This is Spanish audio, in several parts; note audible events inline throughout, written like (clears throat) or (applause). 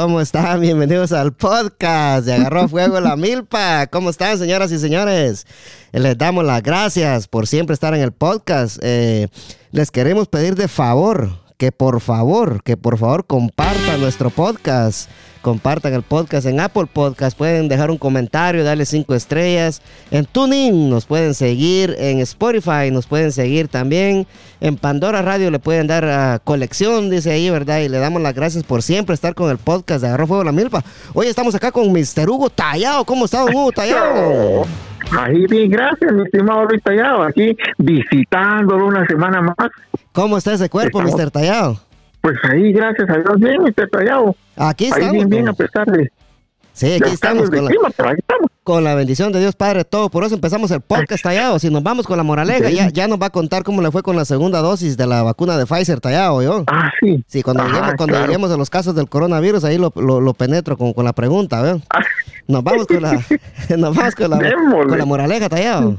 ¿cómo están? Bienvenidos al podcast de Agarró Fuego la Milpa. ¿Cómo están, señoras y señores? Les damos las gracias por siempre estar en el podcast. Eh, les queremos pedir de favor que por favor, que por favor compartan nuestro podcast. Compartan el podcast en Apple Podcast. Pueden dejar un comentario, darle cinco estrellas. En TuneIn nos pueden seguir. En Spotify nos pueden seguir también. En Pandora Radio le pueden dar a colección, dice ahí, ¿verdad? Y le damos las gracias por siempre estar con el podcast de Agarró Fuego la Milpa. Hoy estamos acá con Mr. Hugo Tallado. ¿Cómo está, Hugo Tallado? Ahí bien, gracias, mi estimado Luis Tallado, aquí visitándolo una semana más. ¿Cómo está ese cuerpo, Estamos- Mr. Tallado? Pues ahí, gracias a Dios, bien, Mr. Tallado. Aquí Ahí estamos. bien, bien, a pesar de Sí, aquí estamos con la, clima, pero ahí estamos. con la bendición de Dios Padre todo. Por eso empezamos el podcast tallado. Si nos vamos con la moraleja, Sí. ya, ya nos va a contar cómo le fue con la segunda dosis de la vacuna de Pfizer tallado, yo. Ah, sí. Sí, cuando, Ajá, lleguemos, cuando claro. lleguemos a los casos del coronavirus, ahí lo, lo- lo penetro con, con la pregunta, ¿ve? Ah, Nos vamos con la, (laughs) nos vamos con la, Démosle. con la moraleja, tallado.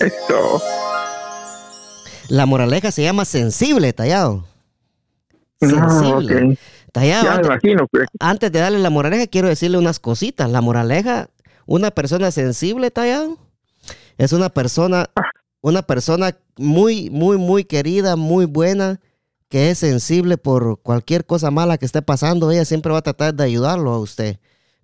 Esto. La moraleja se llama sensible, tallado. No, Sensible. Tallado, Ya me antes, imagino. pues. antes de darle la moraleja, quiero decirle unas cositas. La moraleja, una persona sensible, tallado, es una persona, una persona muy, muy, muy querida, muy buena, que es sensible por cualquier cosa mala que esté pasando. Ella siempre va a tratar de ayudarlo a usted.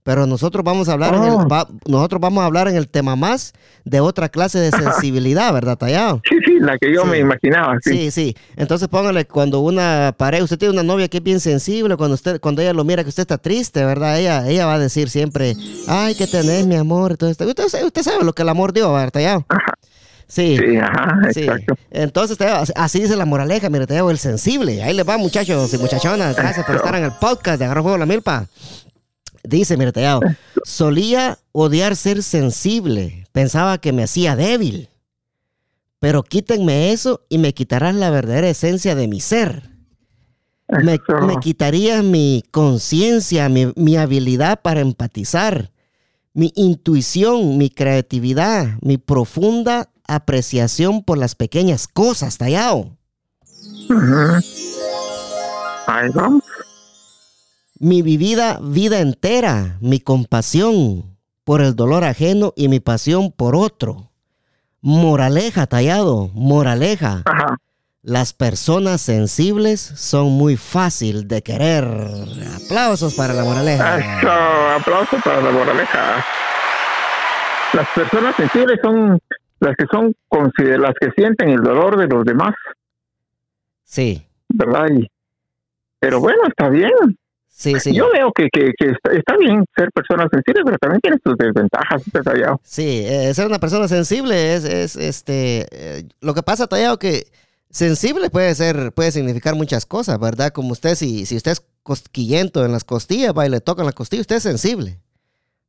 Pero nosotros vamos a hablar, en el, Oh. va- nosotros vamos a hablar en el tema más de otra clase de sensibilidad, ¿verdad, Tallado? Sí, sí, la que yo Sí. me imaginaba, sí. Sí, sí. Entonces póngale cuando una pareja, usted tiene una novia que es bien sensible, cuando usted, cuando ella lo mira que usted está triste, ¿verdad? Ella, ella va a decir siempre, ay, ¿qué tenés, mi amor? Entonces, usted, usted- usted sabe lo que el amor dio, ¿verdad? Sí. Sí, ajá, Sí. exacto. Entonces, así dice la moraleja, mire, Tallado, el sensible. Ahí les va, muchachos y muchachonas. Gracias por estar en el podcast de Agarro Juego la Milpa. Dice, mire, Tallado, solía odiar ser sensible. Pensaba que me hacía débil. Pero quítenme eso y me quitarán la verdadera esencia de mi ser. Me, me quitaría mi conciencia, mi, mi habilidad para empatizar, mi intuición, mi creatividad, mi profunda apreciación por las pequeñas cosas. Ujú. Ahí vamos. Mi vivida vida entera, mi compasión por el dolor ajeno y mi pasión por otro. Moraleja, Tallado, moraleja. Ajá. Las personas sensibles son muy fácil de querer. Aplausos para la moraleja. Eso, aplauso para la moraleja. Las personas sensibles son las que son las que sienten el dolor de los demás, Sí, ¿verdad? Y, pero bueno, está bien. Sí, sí. Yo veo que, que, que está, bien ser persona sensible, pero también tiene sus desventajas, Tallado. Sí, eh, ser una persona sensible es, es este. eh, lo que pasa, Tallado, que sensible puede ser, puede significar muchas cosas, ¿verdad? Como usted, si, si usted es cosquillento en las costillas, va y le tocan las costillas, usted es sensible.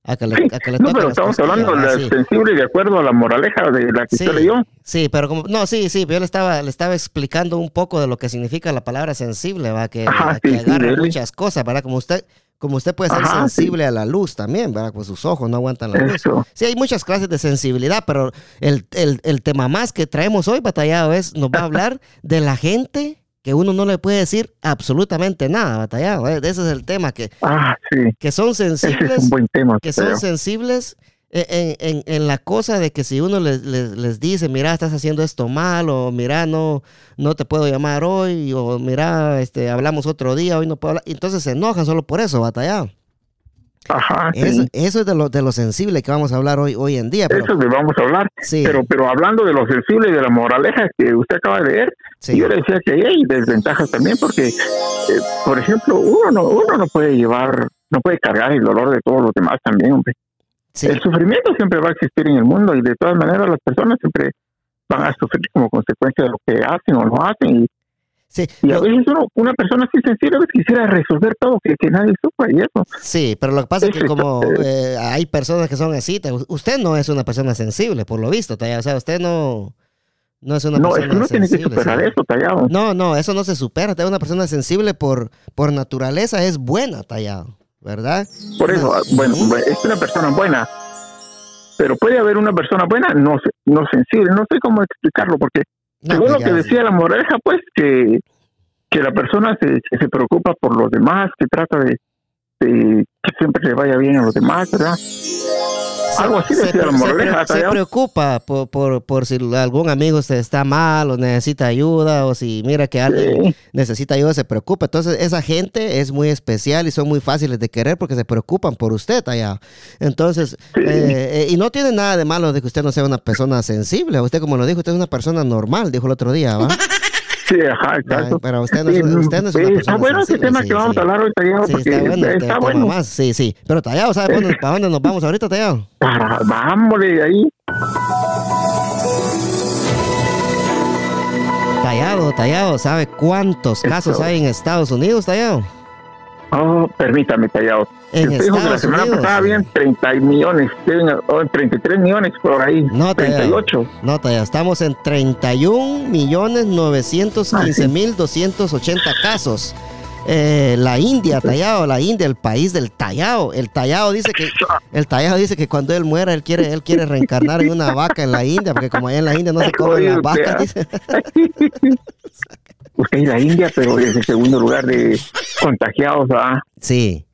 A que le, a que le No, pero estamos hablando de Sí. sensible de acuerdo a la moraleja de la que Sí, usted leyó. sí, pero como, no, sí, sí, pero yo le estaba, le estaba explicando un poco de lo que significa la palabra sensible, va, que, Ajá, que agarra muchas cosas, ¿verdad? Como usted, como usted puede ser Ajá, sí. sensible a la luz también, ¿verdad? Pues sus ojos no aguantan la luz. Sí, hay muchas clases de sensibilidad, pero el, el- el tema más que traemos hoy, batallado, es, nos va a hablar de la gente que uno no le puede decir absolutamente nada, batallado. ¿eh? Ese es el tema, que, Ah, sí. que son Ese es sensibles un buen tema. que creo. son sensibles en, en- en la cosa de que si uno les, les- les dice, mira, estás haciendo esto mal, o mira, no, no te puedo llamar hoy, o mira, este, hablamos otro día, hoy no puedo hablar, entonces se enojan solo por eso, batallado. Ajá, sí. Eso, es de lo, de lo sensible que vamos a hablar hoy, hoy en día. Pero, Eso le vamos a hablar. sí, Pero, pero hablando de lo sensible y de la moraleja que usted acaba de leer, sí, yo le decía que hay desventajas también porque, eh, por ejemplo, uno no, uno no puede llevar, no puede cargar el dolor de todos los demás también, hombre. El sufrimiento siempre va a existir en el mundo y de todas maneras las personas siempre van a sufrir como consecuencia de lo que hacen o no hacen. Y, sí, y a lo- veces uno, una persona así sensible a veces quisiera resolver todo, que, que nadie sufra y eso. sí, pero lo que pasa es que como eh, hay personas que son así, te- usted no es una persona sensible, por lo visto, Taya, o sea, usted no, no es una No, persona que uno tiene que superar sí. eso, tallado. No, no, eso no se supera. Tallado, Una persona sensible por, por naturaleza es buena, tallado, ¿verdad? Por eso, No. ah, bueno, es una persona buena, pero puede haber una persona buena no no sensible. No sé cómo explicarlo, porque No, según pues lo que decía la moraleja, pues que, que la persona se, que se preocupa por los demás, que trata de, este, que siempre le vaya bien a los demás, ¿verdad? Algo así se, decía la se- moraleja, se preocupa por, por, por si algún amigo se está mal o necesita ayuda o si mira que alguien Sí. necesita ayuda, se preocupa. Entonces, esa gente es muy especial y son muy fáciles de querer porque se preocupan por usted allá. Entonces, Sí. eh, eh, y no tiene nada de malo de que usted no sea una persona sensible. Usted, como lo dijo, usted es una persona normal, dijo el otro día, ¿va? (laughs) Sí, ajá, exacto. Pero usted no es- Sí, usted no es una sí, persona Está bueno ese tema sí, que vamos sí. a hablar hoy, Tallado, Sí, porque está bueno. está bueno. más. Sí, sí. Pero Tallado, ¿sabe dónde- para dónde nos vamos ahorita, Tallado? Para, vámonos de ahí. Tallado, Tallado, ¿sabe cuántos casos hay en Estados Unidos, Tallado? Oh, permítame, Tallado. En Usted dijo que la semana Unidos. pasada habían 30 millones, o 33 millones por ahí. No, Tallado. 38. No, Tallado, estamos en 31 millones 915 mil 280 casos. Eh, la India, Tallado, la India, el país del Tallado. El Tallado dice que el Tallado dice que cuando él muera él quiere él quiere reencarnar en una vaca en la India porque como allá en la India no se (laughs) comen las vacas, dice. (laughs) Usted es la India, pero es el segundo lugar de contagiados. ¿ah? Sí.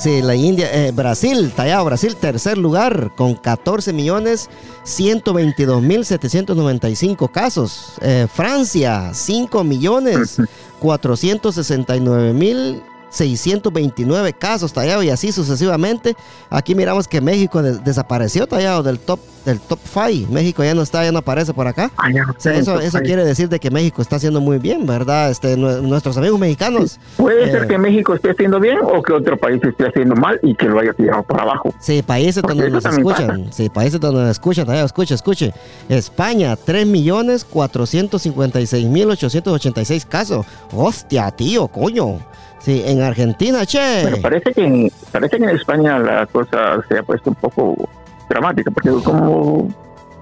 Sí, la India, eh, Brasil, Tallado, Brasil, tercer lugar, con 14 millones 122 mil 795 casos. Eh, Francia, 5 millones 469 mil 629 casos, Tallado, y así sucesivamente. Aquí miramos que México de- desapareció, Tallado, del top del top 5. México ya no está, ya no aparece por acá. Ah, ya no O sea, sé, eso, eso quiere decir de que México está haciendo muy bien, ¿verdad? Este, nue- nuestros amigos mexicanos. Puede eh, ser que México esté haciendo bien o que otro país esté haciendo mal y que lo haya tirado por abajo. Sí, países Porque donde nos escuchan. Sí, países donde nos escuchan. Todavía escuche, escuche. España, 3 millones 456 mil 886 casos. Hostia, tío, coño. Sí, en Argentina, che. Pero parece que, en, parece que en España la cosa se ha puesto un poco dramática, porque como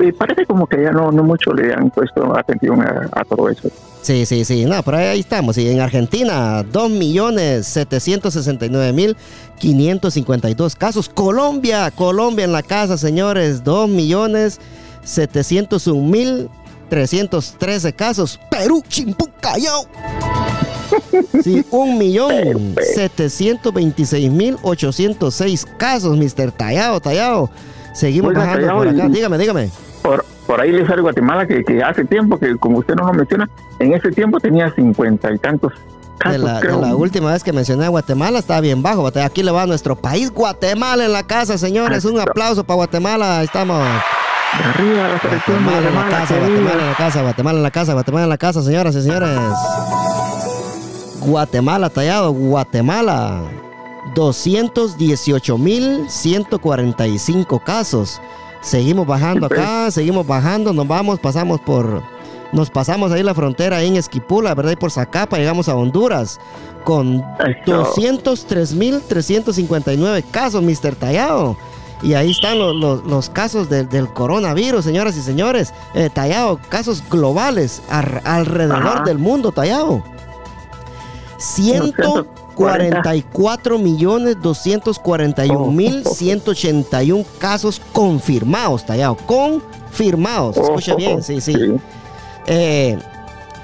eh, parece como que ya no, no mucho le han puesto atención a, a todo eso. Sí, sí, sí. No, pero ahí estamos. Sí, en Argentina, 2 millones 769 mil 552 casos. Colombia, Colombia en la casa, señores. 2 millones 701 mil 313 casos. Perú, Chimpú, Callao. Sí, 1 millón 726 mil 806 casos, Mr. Tallado, Tallado. Seguimos Oiga, bajando por acá. Dígame, dígame. Por, por ahí le sale Guatemala que, que hace tiempo, que como usted no lo menciona, en ese tiempo tenía cincuenta y tantos De casos, la, de creo. la última vez que mencioné a Guatemala estaba bien bajo. Aquí le va a nuestro país, Guatemala en la casa, señores. Un aplauso para Guatemala. Ahí estamos. De arriba, la Guatemala en la casa, Guatemala en la casa, Guatemala en la casa, Guatemala en la casa, señoras y señores. Guatemala tallado, Guatemala. 218.145 casos. Seguimos bajando acá, seguimos bajando, nos vamos, pasamos por... Nos pasamos ahí la frontera ahí en Esquipula, ¿verdad? Y por Zacapa llegamos a Honduras con Eso. 203.359 casos, Mr. Tallado. Y ahí están los, los- los casos del- del coronavirus, señoras y señores. Eh, Tallado, casos globales ar- alrededor Ajá. del mundo, Tallado. 144 millones 241 mil 181 casos confirmados, Tallado. Confirmados. Escucha Ojo, bien, sí, sí. Eh,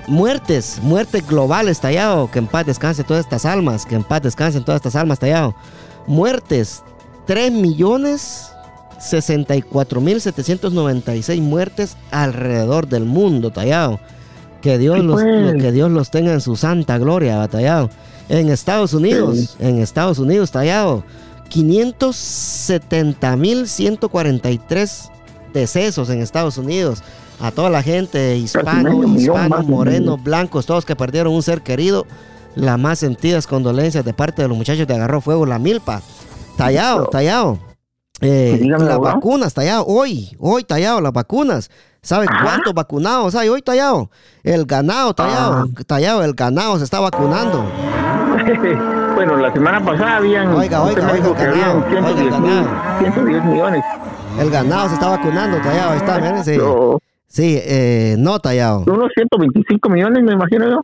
muertes, muertes globales, Tallado. Que en paz descanse todas estas almas. Que en paz descansen todas estas almas, Tallado. Muertes, 3 millones 64 mil 796 muertes alrededor del mundo, Tallado. Que Dios, Sí, los, pues. que Dios los tenga en su santa gloria, Tallado. En Estados Unidos, en Estados Unidos, Tallado. 570 mil 143 decesos en Estados Unidos. A toda la gente, hispano, de morenos, blancos, todos que perdieron un ser querido. Las más sentidas condolencias de parte de los muchachos de Agarró Fuego La Milpa. Tallado, tallado. Eh, las vacunas, tallado. Hoy, hoy, tallado, las vacunas. ¿Sabe Ajá. cuántos vacunados hay hoy, tallado? El ganado, tallado. Ah. Tallado, el ganado se está vacunando. (laughs) bueno, la semana pasada habían. Oiga, oiga, oiga, que ganado, habían oiga, 110, mil, ganado. 110 millones. El ganado se está vacunando, tallado. Ahí está, miren, sí. Yo- Sí, eh, no, tallado. unos 125 millones, me imagino yo.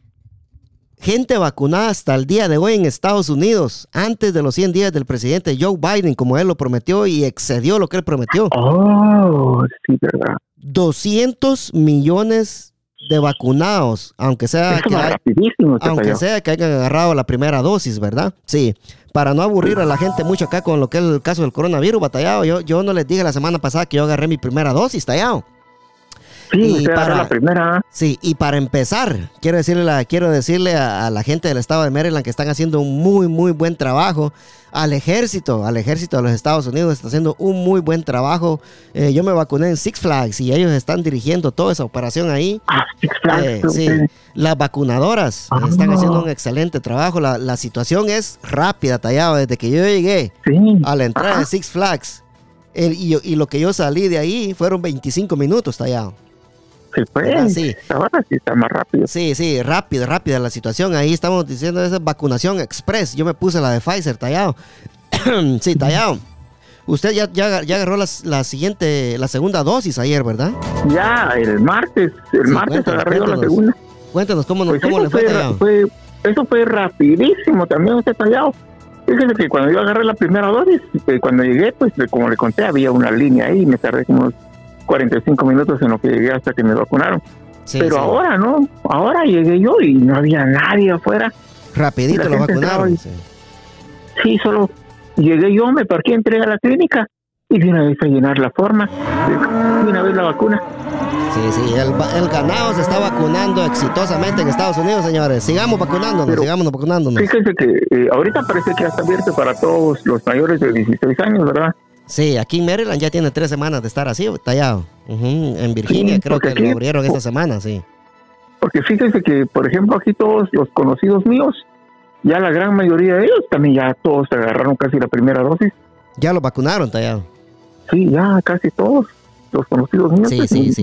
Gente vacunada hasta el día de hoy en Estados Unidos, antes de los 100 días del presidente Joe Biden, como él lo prometió y excedió lo que él prometió. Oh, sí, verdad. 200 millones de vacunados, aunque sea Eso que hay- aunque sea que hayan agarrado la primera dosis, ¿verdad? Sí. para no aburrir a la gente mucho acá con lo que es el caso del coronavirus, batallado, yo, yo no les dije la semana pasada que yo agarré mi primera dosis, tallado. Sí, para la primera. Sí, y para empezar, quiero decirle, la, quiero decirle a, la gente del estado de Maryland que están haciendo un muy, muy buen trabajo. Al ejército, al ejército de los Estados Unidos está haciendo un muy buen trabajo. Eh, yo me vacuné en Six Flags y ellos están dirigiendo toda esa operación ahí. Ah, Six Flags. Eh, sí, las vacunadoras ah. están haciendo un excelente trabajo. La, situación es rápida, tallado. Desde que yo llegué a la entrada de Six Flags y, y, lo que yo salí de ahí fueron 25 minutos, tallado. Sí, pues. Sí. Ahora sí está más rápido. Sí, sí, rápido, rápida la situación. Ahí estamos diciendo esa vacunación express. Yo me puse la de Pfizer, tallado. (clears throat) sí, tallado. Usted ya, ya, ya agarró la, siguiente, la segunda dosis ayer, ¿verdad? Ya, el martes. El martes agarró la segunda. Cuéntanos cómo, pues cómo le fue, fue, Eso fue rapidísimo también, usted tallado. Fíjese que cuando yo agarré la primera dosis, eh, cuando llegué, pues como le conté, había una línea ahí y me tardé como 45 minutos en lo que llegué hasta que me vacunaron. Pero ahora no, ahora llegué yo y no había nadie afuera. Rapidito lo vacunaron. sí. solo llegué yo, me parqué, entré a la clínica y de una vez a llenar la forma, de una vez la vacuna. Sí, sí, el, ganado se está vacunando exitosamente en Estados Unidos, señores. Sigamos vacunándonos, sigamos vacunándonos. Fíjense que eh, ahorita parece que ya está abierto para todos los mayores de 16 años, ¿verdad? Sí, aquí en Maryland ya tiene tres semanas de estar así, tallado. En Virginia creo que lo abrieron esta semana, sí. Porque fíjense que, por ejemplo, aquí todos los conocidos míos, ya la gran mayoría de ellos también ya todos se agarraron casi la primera dosis. Ya lo vacunaron, tallado. Sí, ya casi todos los conocidos míos. Sí, pues, sí, sí.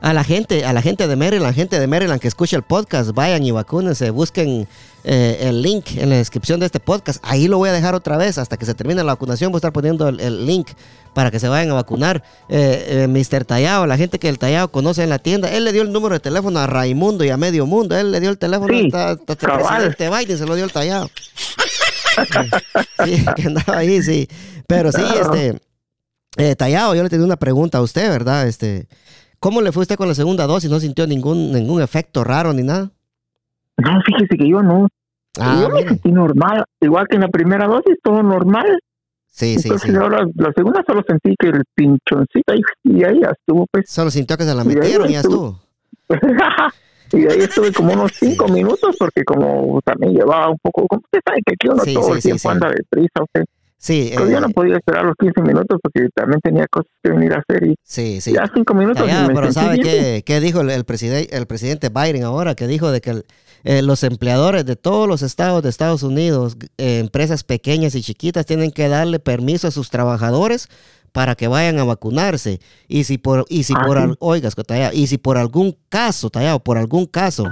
A la gente, a la gente de Maryland, gente de Maryland que escucha el podcast, vayan y vacúnense, busquen eh, el link en la descripción de este podcast. Ahí lo voy a dejar otra vez hasta que se termine la vacunación. Voy a estar poniendo el, link para que se vayan a vacunar. Eh, eh, Mr. Tallado, la gente que el Tallado conoce en la tienda, él le dio el número de teléfono a Raimundo y a Medio Mundo. Él le dio el teléfono hasta, el presidente Biden, se lo dio el Tallado. sí, (laughs) que andaba ahí, sí. Pero sí, este, Tallado, yo le tenía una pregunta a usted, ¿verdad? Este. ¿Cómo le fue usted con la segunda dosis? ¿No sintió ningún, ningún efecto raro ni nada? No, fíjese que yo no. Ah, yo me sentí normal, igual que en la primera dosis, todo normal. Sí, sí, sí. Ahora, la segunda solo sentí que el pinchoncito ahí, y ahí ya estuvo, pues. Solo sintió que se la metieron y, ya estuvo. (laughs) y ahí estuve como unos cinco minutos, porque como también llevaba un poco, como usted sabe que aquí uno todo el tiempo anda de prisa, usted. Sí. Pero yo no eh, podía esperar los 15 minutos porque también tenía cosas que venir a hacer y sí, sí. ya 5 minutos. Ya, pero ¿sabe qué, qué, dijo el, el, presidente, el presidente Biden ahora? Que dijo de que eh, los empleadores de todos los estados de Estados Unidos, eh, empresas pequeñas y chiquitas, tienen que darle permiso a sus trabajadores para que vayan a vacunarse. Y si por, y si ah, por, oigas, y si por algún caso, tallado, por algún caso,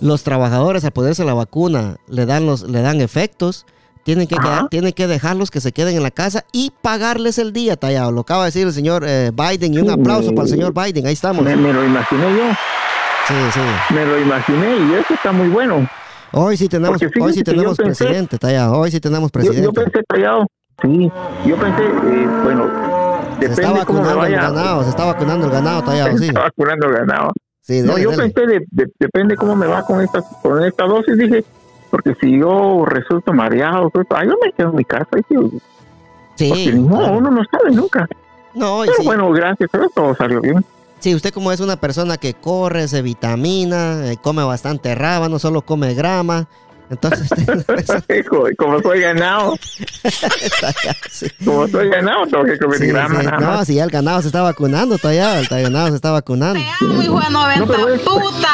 los trabajadores al ponerse la vacuna le dan los, le dan efectos, tienen que, tienen que dejarlos que se queden en la casa y pagarles el día, tallado. Lo acaba de decir el señor eh, Biden y un aplauso para el señor Biden. Ahí estamos. Me, lo imaginé yo. Sí, sí. Me lo imaginé y eso está muy bueno. Hoy sí tenemos, hoy sí tenemos presidente, tallado. Hoy sí tenemos presidente. Yo, pensé, tallado. Sí, yo pensé, eh, bueno, se está vacunando el ganado, se está vacunando el ganado, tallado, sí. Se está vacunando el ganado. Sí, no, yo pensé, de, depende cómo me va con esta, con esta dosis, dije, porque si yo resulto mareado, pues, yo me quedo en mi casa. sí. Porque no, uno no sabe nunca. No, Pero bueno, gracias, pero todo salió bien. Sí, usted como es una persona que corre, se vitamina, eh, come bastante no solo come grama, entonces, (laughs) como soy ganado, como soy ganado, tengo que comer grama. no, si ya el ganado se está vacunando todavía, el ganado se está vacunando. Te amo, hijo de 90 puta.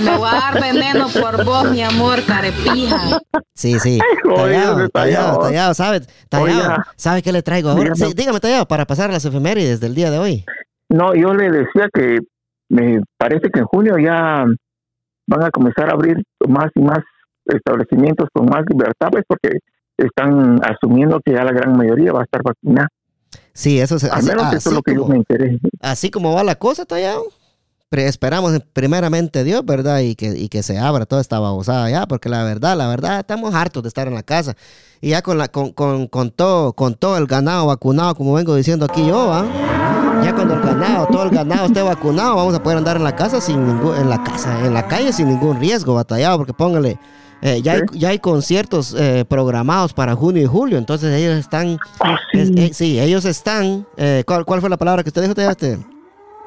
Me voy a dar veneno por vos, mi amor, carepija. Sí, sí. Tallado, tallado, tallado, ¿sabes? Tallado, ¿sabe qué le traigo ahora? Sí, dígame, tallado, para pasar las efemérides del día de hoy. No, yo le decía que me parece que en junio ya van a comenzar a abrir más y más establecimientos con más libertad, pues porque están asumiendo que ya la gran mayoría va a estar vacunada. Sí, eso es, Al menos eso es lo que yo me interesa. Así como va la cosa, Tallado. Esperamos primeramente Dios, ¿verdad? Y que, y que se abra toda esta babosada ya, porque la verdad, la verdad, estamos hartos de estar en la casa. Y ya con, la, con, con, con todo, con todo el ganado vacunado, como vengo diciendo aquí yo, ¿ah? Ya cuando el ganado, todo el ganado esté vacunado, vamos a poder andar en la casa sin ningún, en la casa, en la calle sin ningún riesgo, batallado, porque póngale, eh, ya, hay, ya hay conciertos eh, programados para junio y julio, entonces ellos están, Ah, sí. es- eh, sí, ellos están, eh, ¿cuál, cuál fue la palabra que usted dijo? Este,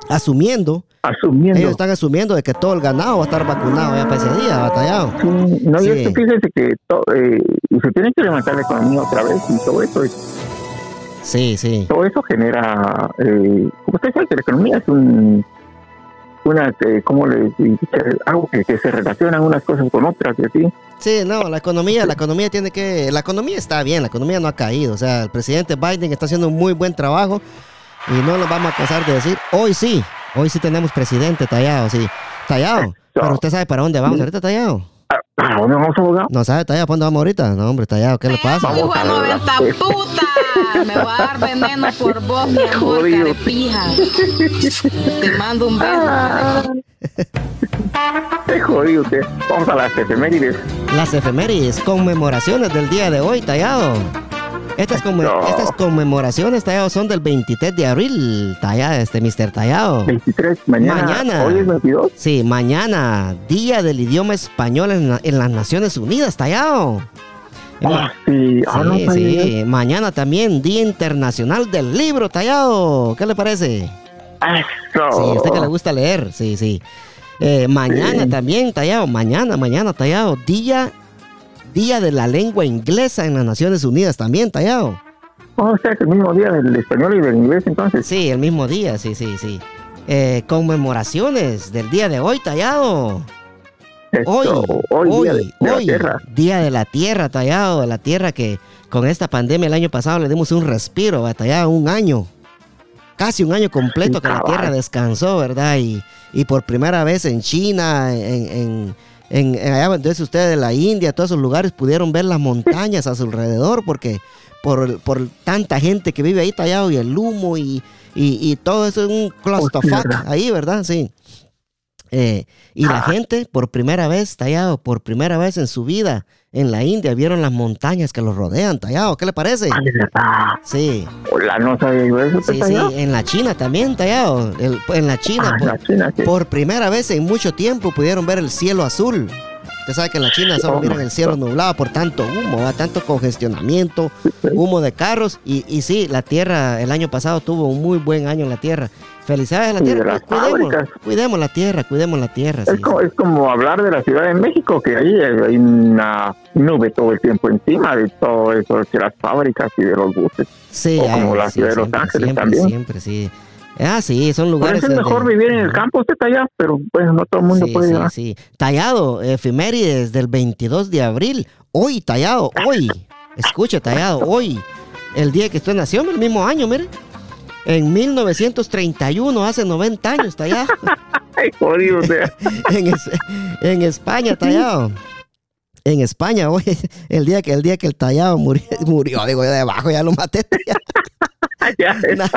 Asumiendo, Asumiendo. ellos están asumiendo de que todo el ganado va a estar vacunado ya para ese día, batallado. Sí, no, y Sí. es que fíjese que to- eh, se tiene que levantar la economía otra vez y todo eso, Sí, sí. todo eso genera, eh, como usted sabe que la economía es un, una, eh, ¿cómo le que, que se relacionan unas cosas con otras y así. Sí, no, la economía, la economía tiene que, la economía está bien, la economía no ha caído, o sea, el presidente Biden está haciendo un muy buen trabajo y no lo vamos a cansar de decir, hoy sí, hoy sí tenemos presidente tallado, sí, tallado, pero usted sabe para dónde vamos ahorita tallado, ¿A dónde vamos, abogado? no sabe tallado, ¿para dónde vamos ahorita? No, hombre, tallado, ¿qué le pasa? Vamos. A ver, 90 puta. Me va a dar veneno por vos, mi amor, Jodido. carepija. Te mando un beso. Qué jodido usted. Vamos a las efemérides. Las efemérides, conmemoraciones del día de hoy, tallado. Estas, conme- No. estas conmemoraciones, tallado, son del 23 de abril, tallado, este Mr. Tallado. 23, mañana. Mañana. Hoy es 22. Sí, mañana, Día del Idioma Español en, la- en las Naciones Unidas, tallado. Ah, sí. Ah, Sí, sí. Mañana también, Día Internacional del Libro, tallado. ¿Qué le parece? Eso. Sí, usted que le gusta leer, sí, sí. Eh, mañana Sí. también, tallado, mañana, mañana, tallado. Día, Día de la Lengua Inglesa en las Naciones Unidas también, tallado. Oh, o sea, que el mismo día del español y del inglés, entonces. Sí, el mismo día, sí, sí, sí. Eh, conmemoraciones del día de hoy, tallado. Hoy, hoy, hoy, día de, de la tierra. Día de la Tierra, tallado, de la Tierra que con esta pandemia el año pasado le dimos un respiro, batallado un año, casi un año completo que la. Tierra descansó, ¿verdad? Y, y por primera vez en China, en, en, en, en allá donde es usted de la India, todos esos lugares pudieron ver las montañas a su alrededor porque por, por tanta gente que vive ahí tallado y el humo y, y, y todo eso es un clusterfuck ¿verdad? ahí, ¿verdad? Sí. Eh, y la Ah. gente, por primera vez, tallado, por primera vez en su vida, en la India, vieron las montañas que los rodean, tallado. ¿Qué le parece? Ah. Sí, Hola, no sabía yo eso. sí, sí. En la China también, tallado. El- en la China, Ah, por, la China, sí. por primera vez en mucho tiempo, pudieron ver el cielo azul. Usted sabe que en la China solo miran el cielo nublado por tanto humo, ¿va? tanto congestionamiento, humo de carros. Y, y sí, la Tierra el año pasado tuvo un muy buen año en la Tierra. Felicidades a la Tierra. las Cuidemos, cuidemos la Tierra, cuidemos la Tierra. sí, Es como, es como hablar de la Ciudad de México, que ahí hay una nube todo el tiempo encima de todo eso, de las fábricas y de los buses. Sí, O como la sí, ciudad de Los Ángeles siempre, también. Siempre, sí. Ah, sí, son Por lugares. es mejor vivir en el campo, usted está allá, pero bueno, no todo el mundo Sí, puede sí, ir. sí. Tallado, efemérides del 22 de abril. Hoy, tallado, hoy. Escuche, tallado, hoy. El día que usted nació, el mismo año, mire. En 1931, hace 90 años, tallado. (laughs) Ay, jodido, o sea. (laughs) en, es- en España, tallado. En España, (laughs) hoy, el día que el día que el tallado murió, (laughs) murió digo yo debajo, ya lo maté. (laughs) ya, Na-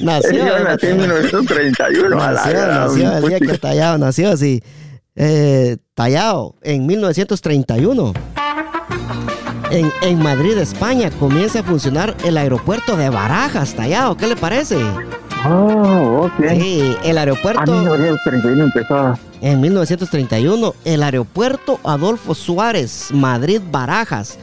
nació. yo nací en 1931. a la Nació, nació el día que puchica. Tallado nació, así. Eh, Tallado, en 1931. En, en Madrid, España, comienza a funcionar el aeropuerto de Barajas, Tallado. ¿Qué le parece? Oh, ok. Sí, el aeropuerto 1931 empezó. en 1931, el aeropuerto Adolfo Suárez, Madrid, Barajas,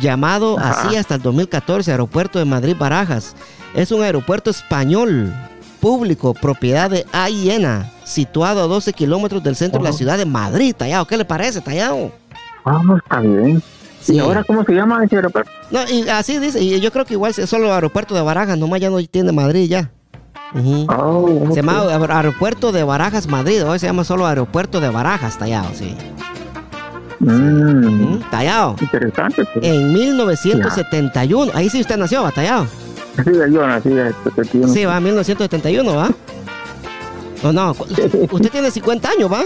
llamado Ajá. así hasta el 2014, Aeropuerto de Madrid, Barajas. Es un aeropuerto español, público, propiedad de AIENA, situado a 12 kilómetros del centro de la ciudad de Madrid, Tallado. ¿Qué le parece, Tallado? Ah, está bien. Sí. ¿Y ahora cómo se llama ese aeropuerto? No, y así dice, y yo creo que igual es solo aeropuerto de Barajas, nomás ya no tiene Madrid ya. Oh, Se llama Aer- Aeropuerto de Barajas, Madrid. Hoy se llama solo Aeropuerto de Barajas, Tallado, sí. Mm, Ujú, Tallado. Interesante. pues. En 1971. Ahí sí usted nació, batallado. Sí, yo nací en el 71. Sí, va, 1971, ¿va? ¿O no? Usted, (laughs) usted tiene 50 años, ¿va?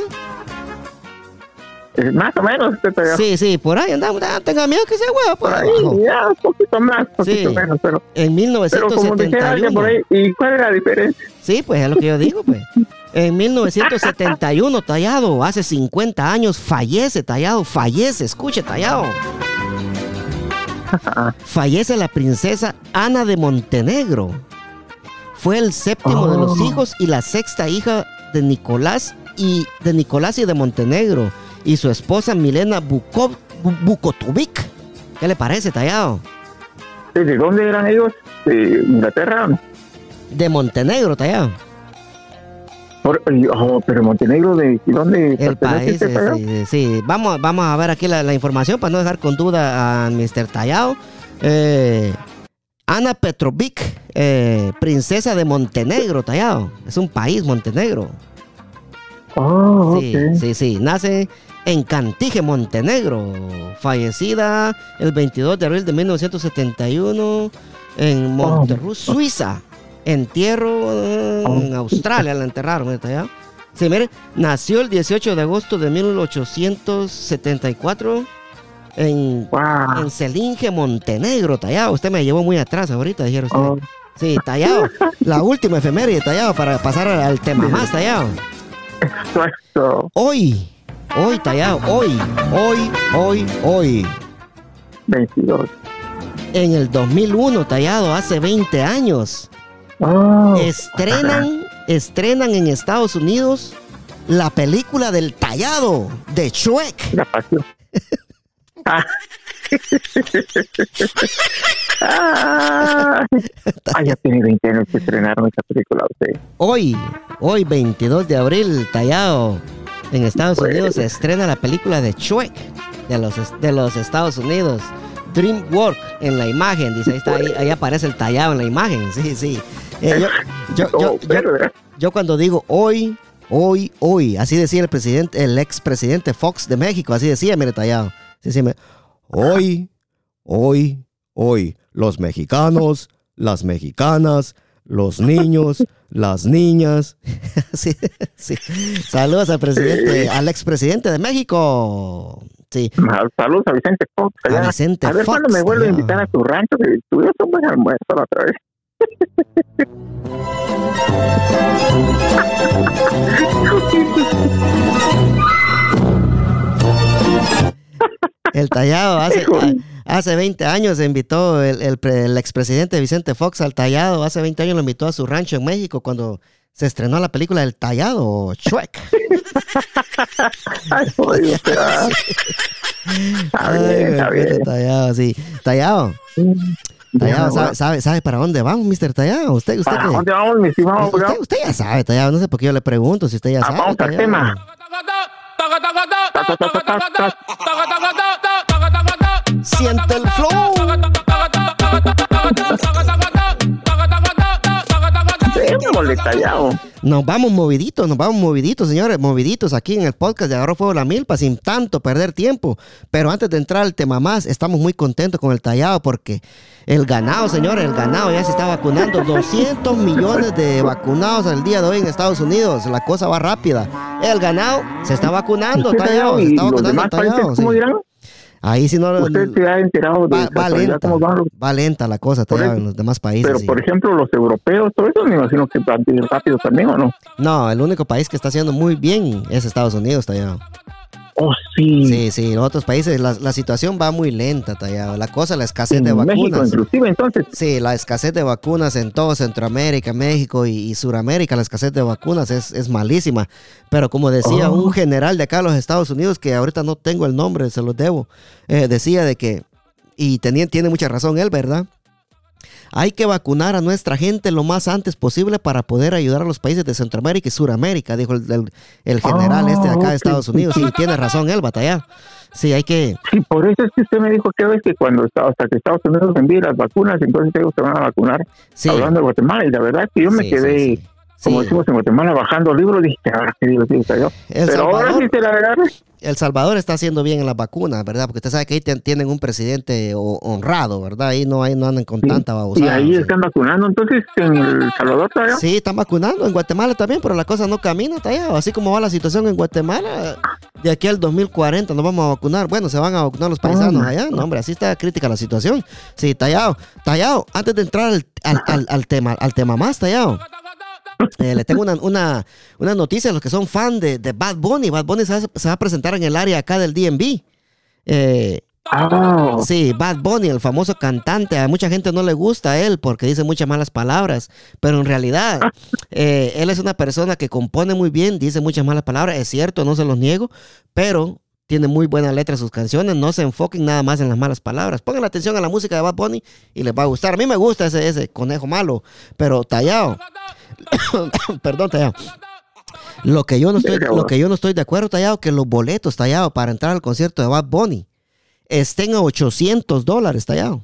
Eh, Más o menos, todavía Sí, sí, por ahí andamos. Tenga miedo que sea huevo por por ahí. ahí, abajo. ya, un poquito más, poquito Sí. menos, pero, En pero como dijera alguien 1971. por ahí, ¿y cuál es la diferencia? Sí, pues es lo que yo digo, pues. En 1971, Tallado, hace 50 años, fallece, Tallado, fallece, escuche, Tallado. (laughs) Fallece la princesa Ana de Montenegro. Fue el séptimo de los Oh. hijos y la sexta hija de Nicolás y de Nicolás y de Montenegro y su esposa Milena Bukov, Bu- Bukotovic. ¿Qué le parece, Tallado? ¿De dónde eran ellos? ¿De Inglaterra? De Montenegro, Tallado. Oh, pero Montenegro, ¿de dónde El país, este sí, sí. Vamos, vamos a ver aquí la, la información para no dejar con duda a Mr. Tallado. Eh, Ana Petrovic, eh, princesa de Montenegro, Tallado. Es un país, Montenegro. Oh, Sí, ok. sí, sí. Nace en Cantije, Montenegro. Fallecida el 22 de abril de 1971 en Monterrey, Suiza. Entierro en Australia, la enterraron. ¿está ya? Sí, mire, nació el 18 de agosto de 1874 en, Wow. en Selinge, Montenegro, tallado. Usted me llevó muy atrás ahorita, dijeron usted. Oh, Sí, tallado. La (laughs) última efeméride, tallado, para pasar al, al tema más, tallado. exacto. Hoy, hoy, tallado, hoy, hoy, hoy, hoy. 22. En el 2001, tallado, hace 20 años. Oh, Estrenan, estrenan en Estados Unidos la película del tallado de Shrek. la pasión. (laughs) Ah. Ah, ya tiene 20 años que estrenaron esa película. usted. Hoy, hoy 22 de abril, tallado, en Estados Pues. Unidos se estrena la película de Shrek de los, de los Estados Unidos. DreamWorks en la imagen, dice, ahí, está, ahí, ahí aparece el tallado en la imagen, sí, sí. Eh, yo, yo- yo- Oh, yo- cuando digo hoy, hoy, hoy, así decía el presidente, el expresidente Fox de México, así decía, mire, tallado. Sí, sí, me- hoy, hoy, hoy, los mexicanos, las mexicanas, los niños, las niñas. (laughs) sí, sí. Saludos al presidente, al expresidente de México. Sí, Ah, Saludos a Vicente Fox. allá. A Vicente a ver Fox, cuándo me vuelve a invitar a tu rancho, que tuvimos un buen almuerzo la otra vez. (laughs) el tallado hace, hace 20 años se invitó el, el, el expresidente Vicente Fox al tallado. Hace 20 años lo invitó a su rancho en México cuando se estrenó la película El Tallado o Shrek. Ay, ah. Ay, bien, está güey, bien. Tallado, sí. Tallado, Tallado, ¿sabe, sabe, sabe para dónde vamos, Mr. Tallado? ¿Usted, usted, ¿Para qué? dónde vamos, mi estimado? usted, usted ya sabe, Tallado. No sé por qué yo le pregunto si usted ya Ah, sabe. vamos al tema. Siente el flow. Nos vamos moviditos, nos vamos moviditos, señores, moviditos aquí en el podcast de Agarró Fuego la Milpa sin tanto perder tiempo. Pero antes de entrar al tema más, estamos muy contentos con el tallado porque el ganado, señores, el ganado ya se está vacunando. 200 millones de vacunados al día de hoy en Estados Unidos. La cosa va rápida. El ganado se está vacunando, ¿Usted tallado, se está vacunando, tallado. sí. Ahí sí no Usted se ha enterado de va, va lenta, cómo van los- va lenta la cosa eso. en los demás países. Pero, sí. por ejemplo, los europeos, todo eso me imagino que van rápido también, ¿o no? No, el único país que está haciendo muy bien es Estados Unidos, tallado. Oh, sí. Sí, sí, en otros países la, la situación va muy lenta, tallado. La cosa, la escasez en de México, vacunas. inclusive, entonces. Sí, la escasez de vacunas en todo Centroamérica, México y, y Suramérica, la escasez de vacunas es, es malísima. Pero como decía Oh. un general de acá de los Estados Unidos, que ahorita no tengo el nombre, se los debo, eh, decía de que, y tenía, tiene mucha razón él, ¿verdad? Hay que vacunar a nuestra gente lo más antes posible para poder ayudar a los países de Centroamérica y Suramérica, dijo el, el- el general Ah, este de acá ok. de Estados Unidos. Sí, tiene razón él, batalla. Sí, hay que... Sí, por eso es que usted me dijo que vez que cuando hasta que Estados Unidos envíe las vacunas, entonces ellos se van a vacunar. Sí, Hablando de Guatemala, y la verdad es que yo me sí, quedé, sí, sí. como Sí. decimos en Guatemala, bajando libros, dije, ahora qué divertido está yo. Pero ahora Salvador- sí se la verdad. El Salvador está haciendo bien en las vacunas, ¿verdad? Porque usted sabe que ahí tienen un presidente ho- honrado, ¿verdad? Ahí no, ahí no andan con tanta Y babosada. ahí sí. están vacunando, entonces en El Salvador todavía. Sí, están vacunando en Guatemala también, pero la cosa no camina, tallado. Así como va la situación en Guatemala, de aquí al 2040 nos vamos a vacunar. Bueno, se van a vacunar los paisanos allá. No, hombre, así está crítica la situación. Sí, tallado. Tallado, antes de entrar al, al- al- al tema, al tema más, tallado. Eh, le tengo una, una, una noticia a los que son fan de, de Bad Bunny. Bad Bunny se va, a presentar en el área acá del DMV. Eh, Sí, Bad Bunny, el famoso cantante. A mucha gente no le gusta a él porque dice muchas malas palabras, pero en realidad eh, él es una persona que compone muy bien, dice muchas malas palabras, es cierto, no se los niego, pero tiene muy buena letra sus canciones, no se enfoquen nada más en las malas palabras. Pongan atención a la música de Bad Bunny y les va a gustar. A mí me gusta ese, ese conejo malo, pero tallado. (coughs) Perdón, tallado. Lo que yo no estoy, lo que yo no estoy de acuerdo, tallado, que los boletos, tallado, para entrar al concierto de Bad Bunny estén a 800 dólares, tallado.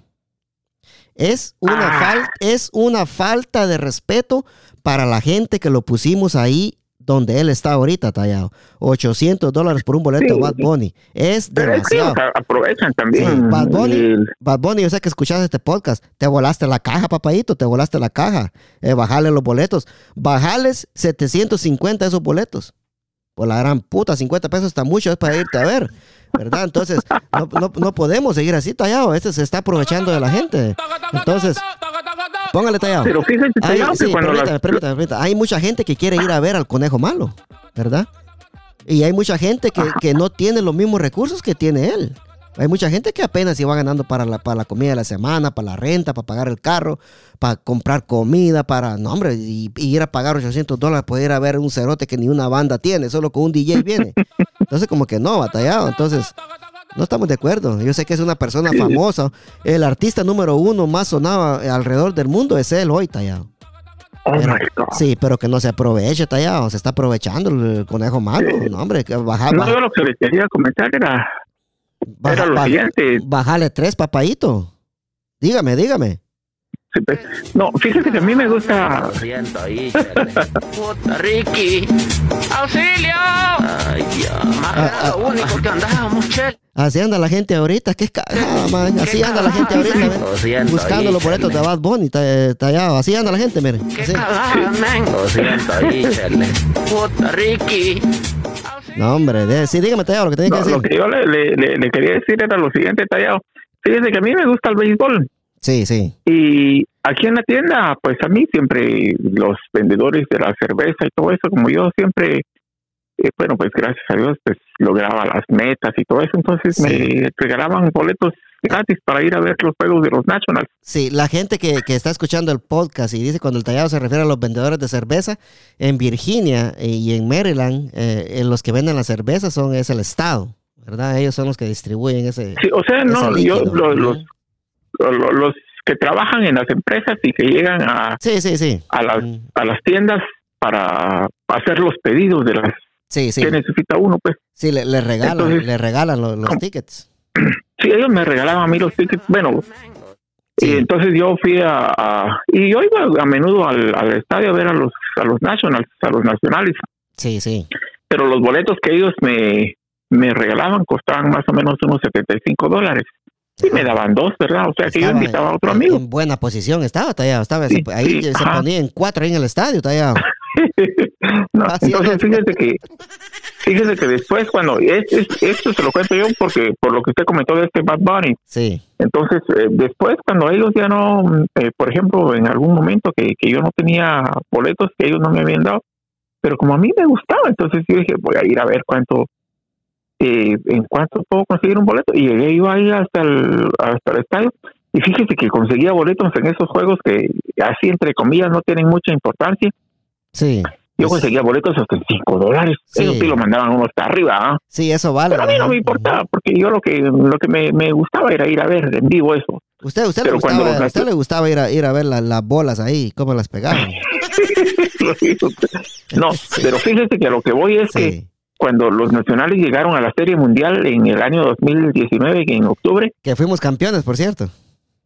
Es una, Ah. fal- es una falta de respeto para la gente que lo pusimos ahí donde él está ahorita, tallado. 800 dólares por un boleto de Sí. Bad Bunny. Es Pero es que demasiado. aprovechan Sí, también. Bad Bunny, el- Bad Bunny, yo sé que escuchaste este podcast. Te volaste la caja, papadito, te volaste la caja. Eh, bajarle los boletos. Bajales 750 esos boletos. Por la gran puta, 50 pesos está mucho, es para irte a ver. ¿Verdad? Entonces, no, no- no podemos seguir así tallado. Este se está aprovechando de la gente. Entonces, póngale tallado. Pero fíjense, Hay, Tallado, sí, permítame, permítame, permítame. Hay mucha gente que quiere ir a ver al conejo malo, ¿verdad? Y hay mucha gente que, que no tiene los mismos recursos que tiene él. Hay mucha gente que apenas iba ganando para la, para la comida de la semana, para la renta, para pagar el carro, para comprar comida, para, no hombre, y, y ir a pagar 800 dólares por ir a ver un cerote que ni una banda tiene, solo con un DJ viene. (laughs) Entonces como que no, batallado. Entonces, no estamos de acuerdo. Yo sé que es una persona famosa. El artista número uno más sonado alrededor del mundo es él hoy, tallado. Oh Pero- sí, pero que no se aproveche, tallado. Se está aprovechando el conejo malo. No, hombre, que baja, No, baja- yo lo que les quería comentar era, baja- era lo baja- siguiente. bájale tres, papayito. Dígame, dígame. (laughs) No, fíjese que a mí me gusta. Lo siento ahí. Puta, Ricky. ¡Auxilio! Ay, ya. Más Ah, era lo único que andábamos, chel. Así anda la gente ahorita. Qué cagada, man. Así anda la gente ahorita. Lo Buscando los boletos de. Bad Bunny, ta- tallado. Así anda la gente, miren. ¡Qué cagada, men! Lo siento ahí, chale. Puta, Ricky. No, hombre. de- sí, dígame, tallado, lo que tenía No, que lo decir. que yo le, le- le- le quería decir era lo siguiente, Tallado. Fíjese que a mí me gusta el béisbol. Sí, sí. Y aquí en la tienda, pues a mí siempre los vendedores de la cerveza y todo eso, como yo siempre, eh, bueno, pues gracias a Dios, pues lograba las metas y todo eso, entonces Sí. me regalaban boletos gratis para ir a ver los juegos de los Nationals. Sí, la gente que, que está escuchando el podcast y dice cuando el tallado se refiere a los vendedores de cerveza, en Virginia eh, y en Maryland, eh, los que venden la cerveza son es el Estado, ¿verdad? Ellos son los que distribuyen ese... Sí, o sea, no, yo, los, lo- los que trabajan en las empresas y que llegan a, Sí, sí, sí. a, las, Mm, a las tiendas para hacer los pedidos de las Sí, sí. que necesita uno, pues. Sí, le, le regalan, Entonces- le regalan lo- los, ¿Cómo? tickets. (clears throat) Sí, ellos me regalaban a mí los tickets. Bueno, Sí. y entonces yo fui a, a- y yo iba a menudo al, al estadio a ver a los a los nationals, a los nacionales, Sí, sí. pero los boletos que ellos me me regalaban costaban más o menos unos 75 dólares y me daban dos, ¿verdad? O sea que yo invitaba a otro en- amigo. En buena posición estaba tallado. Estaba, Sí, ahí sí, se ajá. ponía en cuatro ahí en el estadio tallado. (laughs) No, Así entonces es. fíjese que fíjese que después cuando es, es- esto se lo cuento yo porque por lo que usted comentó de este Bad Bunny Sí, Entonces, eh, después, cuando ellos ya no, mm, eh, por ejemplo, en algún momento que, que yo no tenía boletos que ellos no me habían dado, pero como a mí me gustaba, entonces yo dije, voy a ir a ver cuánto, eh, en cuánto puedo conseguir un boleto. Y llegué yo ahí hasta el, hasta el estadio. Y fíjese que conseguía boletos en esos juegos que, así entre comillas, no tienen mucha importancia. sí. Yo conseguía boletos hasta en 5 dólares. Sí. Lo mandaban uno hasta arriba. ¿ah? Sí, eso vale. Pero a mí no me importaba, porque yo lo que lo que me, me gustaba era ir a ver en vivo eso. Usted, usted, le Pero cuando gustaba, los usted le gustaba ir a, ir a ver la- las bolas ahí, cómo las pegaban. (laughs) no, (laughs) pero fíjese que a lo que voy es que. Cuando los nacionales llegaron a la Serie Mundial en el año 2019, que en octubre, Que fuimos campeones, por cierto.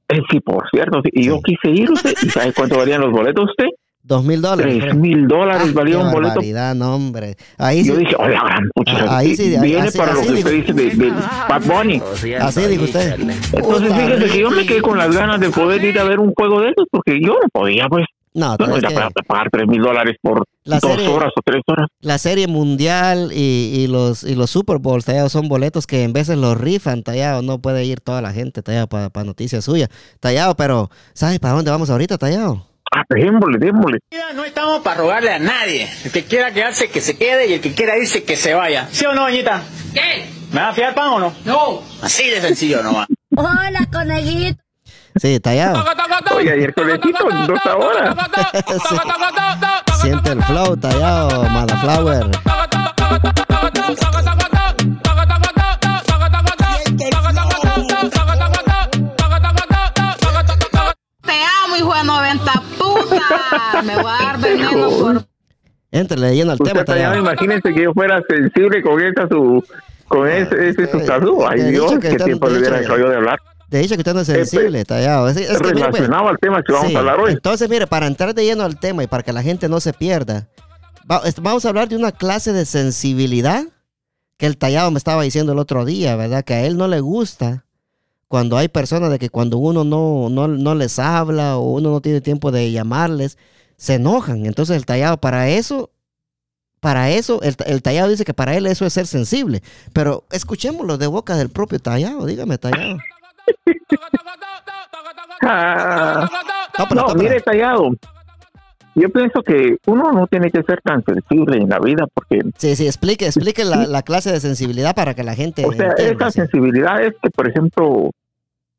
eh, sí, por cierto, sí, y yo Sí. quise ir, usted, ¿y sabe cuánto valían los boletos usted? Dos mil dólares. Tres mil dólares Ah, valía un boleto. no, hombre. Ahí sí. Yo dije, hola, gran pucha, Ah, ahí sí, viene así- para así lo que usted dice de, de Bad Bunny. Así dijo usted. Entonces, fíjese que yo me quedé con las ganas de poder ir a ver un juego de esos, porque yo no podía, pues, No, no es iba que a pagar tres mil dólares por La dos serie- horas o tres horas. la serie mundial y, y los y los Super Bowls tallados son boletos que en veces los rifan tallado, no puede ir toda la gente tallado para noticias suyas. Tallado, pero ¿sabes para dónde vamos ahorita, tallado? Ah, démosle, démosle. No estamos para rogarle a nadie. El que quiera quedarse, que se quede y el que quiera irse, que se vaya. ¿Sí o no, doñita? ¿Qué? ¿Me va a fiar pan o no? No. Así de sencillo nomás. Hola, conejito. Sí, tallado. Oye, ayer con el en dos horas. (laughs) sí. Siente el flow tallado, Motherflower. Te amo, hijo de 90 puta. Me voy a dar este veneno por... Entrele al tema. Tallado, imagínense que yo fuera sensible con esa su... Con ese, ese su Ay, Dios, qué tiempo le hubiera caído de hablar. De hecho que usted no es sensible, Tallado. Es, es que, mire, pues, Relacionado al tema que vamos Sí, a hablar hoy. Entonces, mire, para entrar de lleno al tema y para que la gente no se pierda, va- vamos a hablar de una clase de sensibilidad que el tallado me estaba diciendo el otro día, ¿verdad? Que a él no le gusta cuando hay personas de que cuando uno no, no, no les habla o uno no tiene tiempo de llamarles, se enojan. Entonces el tallado para eso, para eso, el, el tallado dice que para él eso es ser sensible. Pero escuchémoslo de boca del propio tallado, dígame tallado. Ah, no, mire, tallado. Yo pienso que uno no tiene que ser tan sensible en la vida porque, Sí, sí, explique, explique la, la clase de sensibilidad para que la gente o sea, entienda, esa sí. sensibilidad es que, por ejemplo,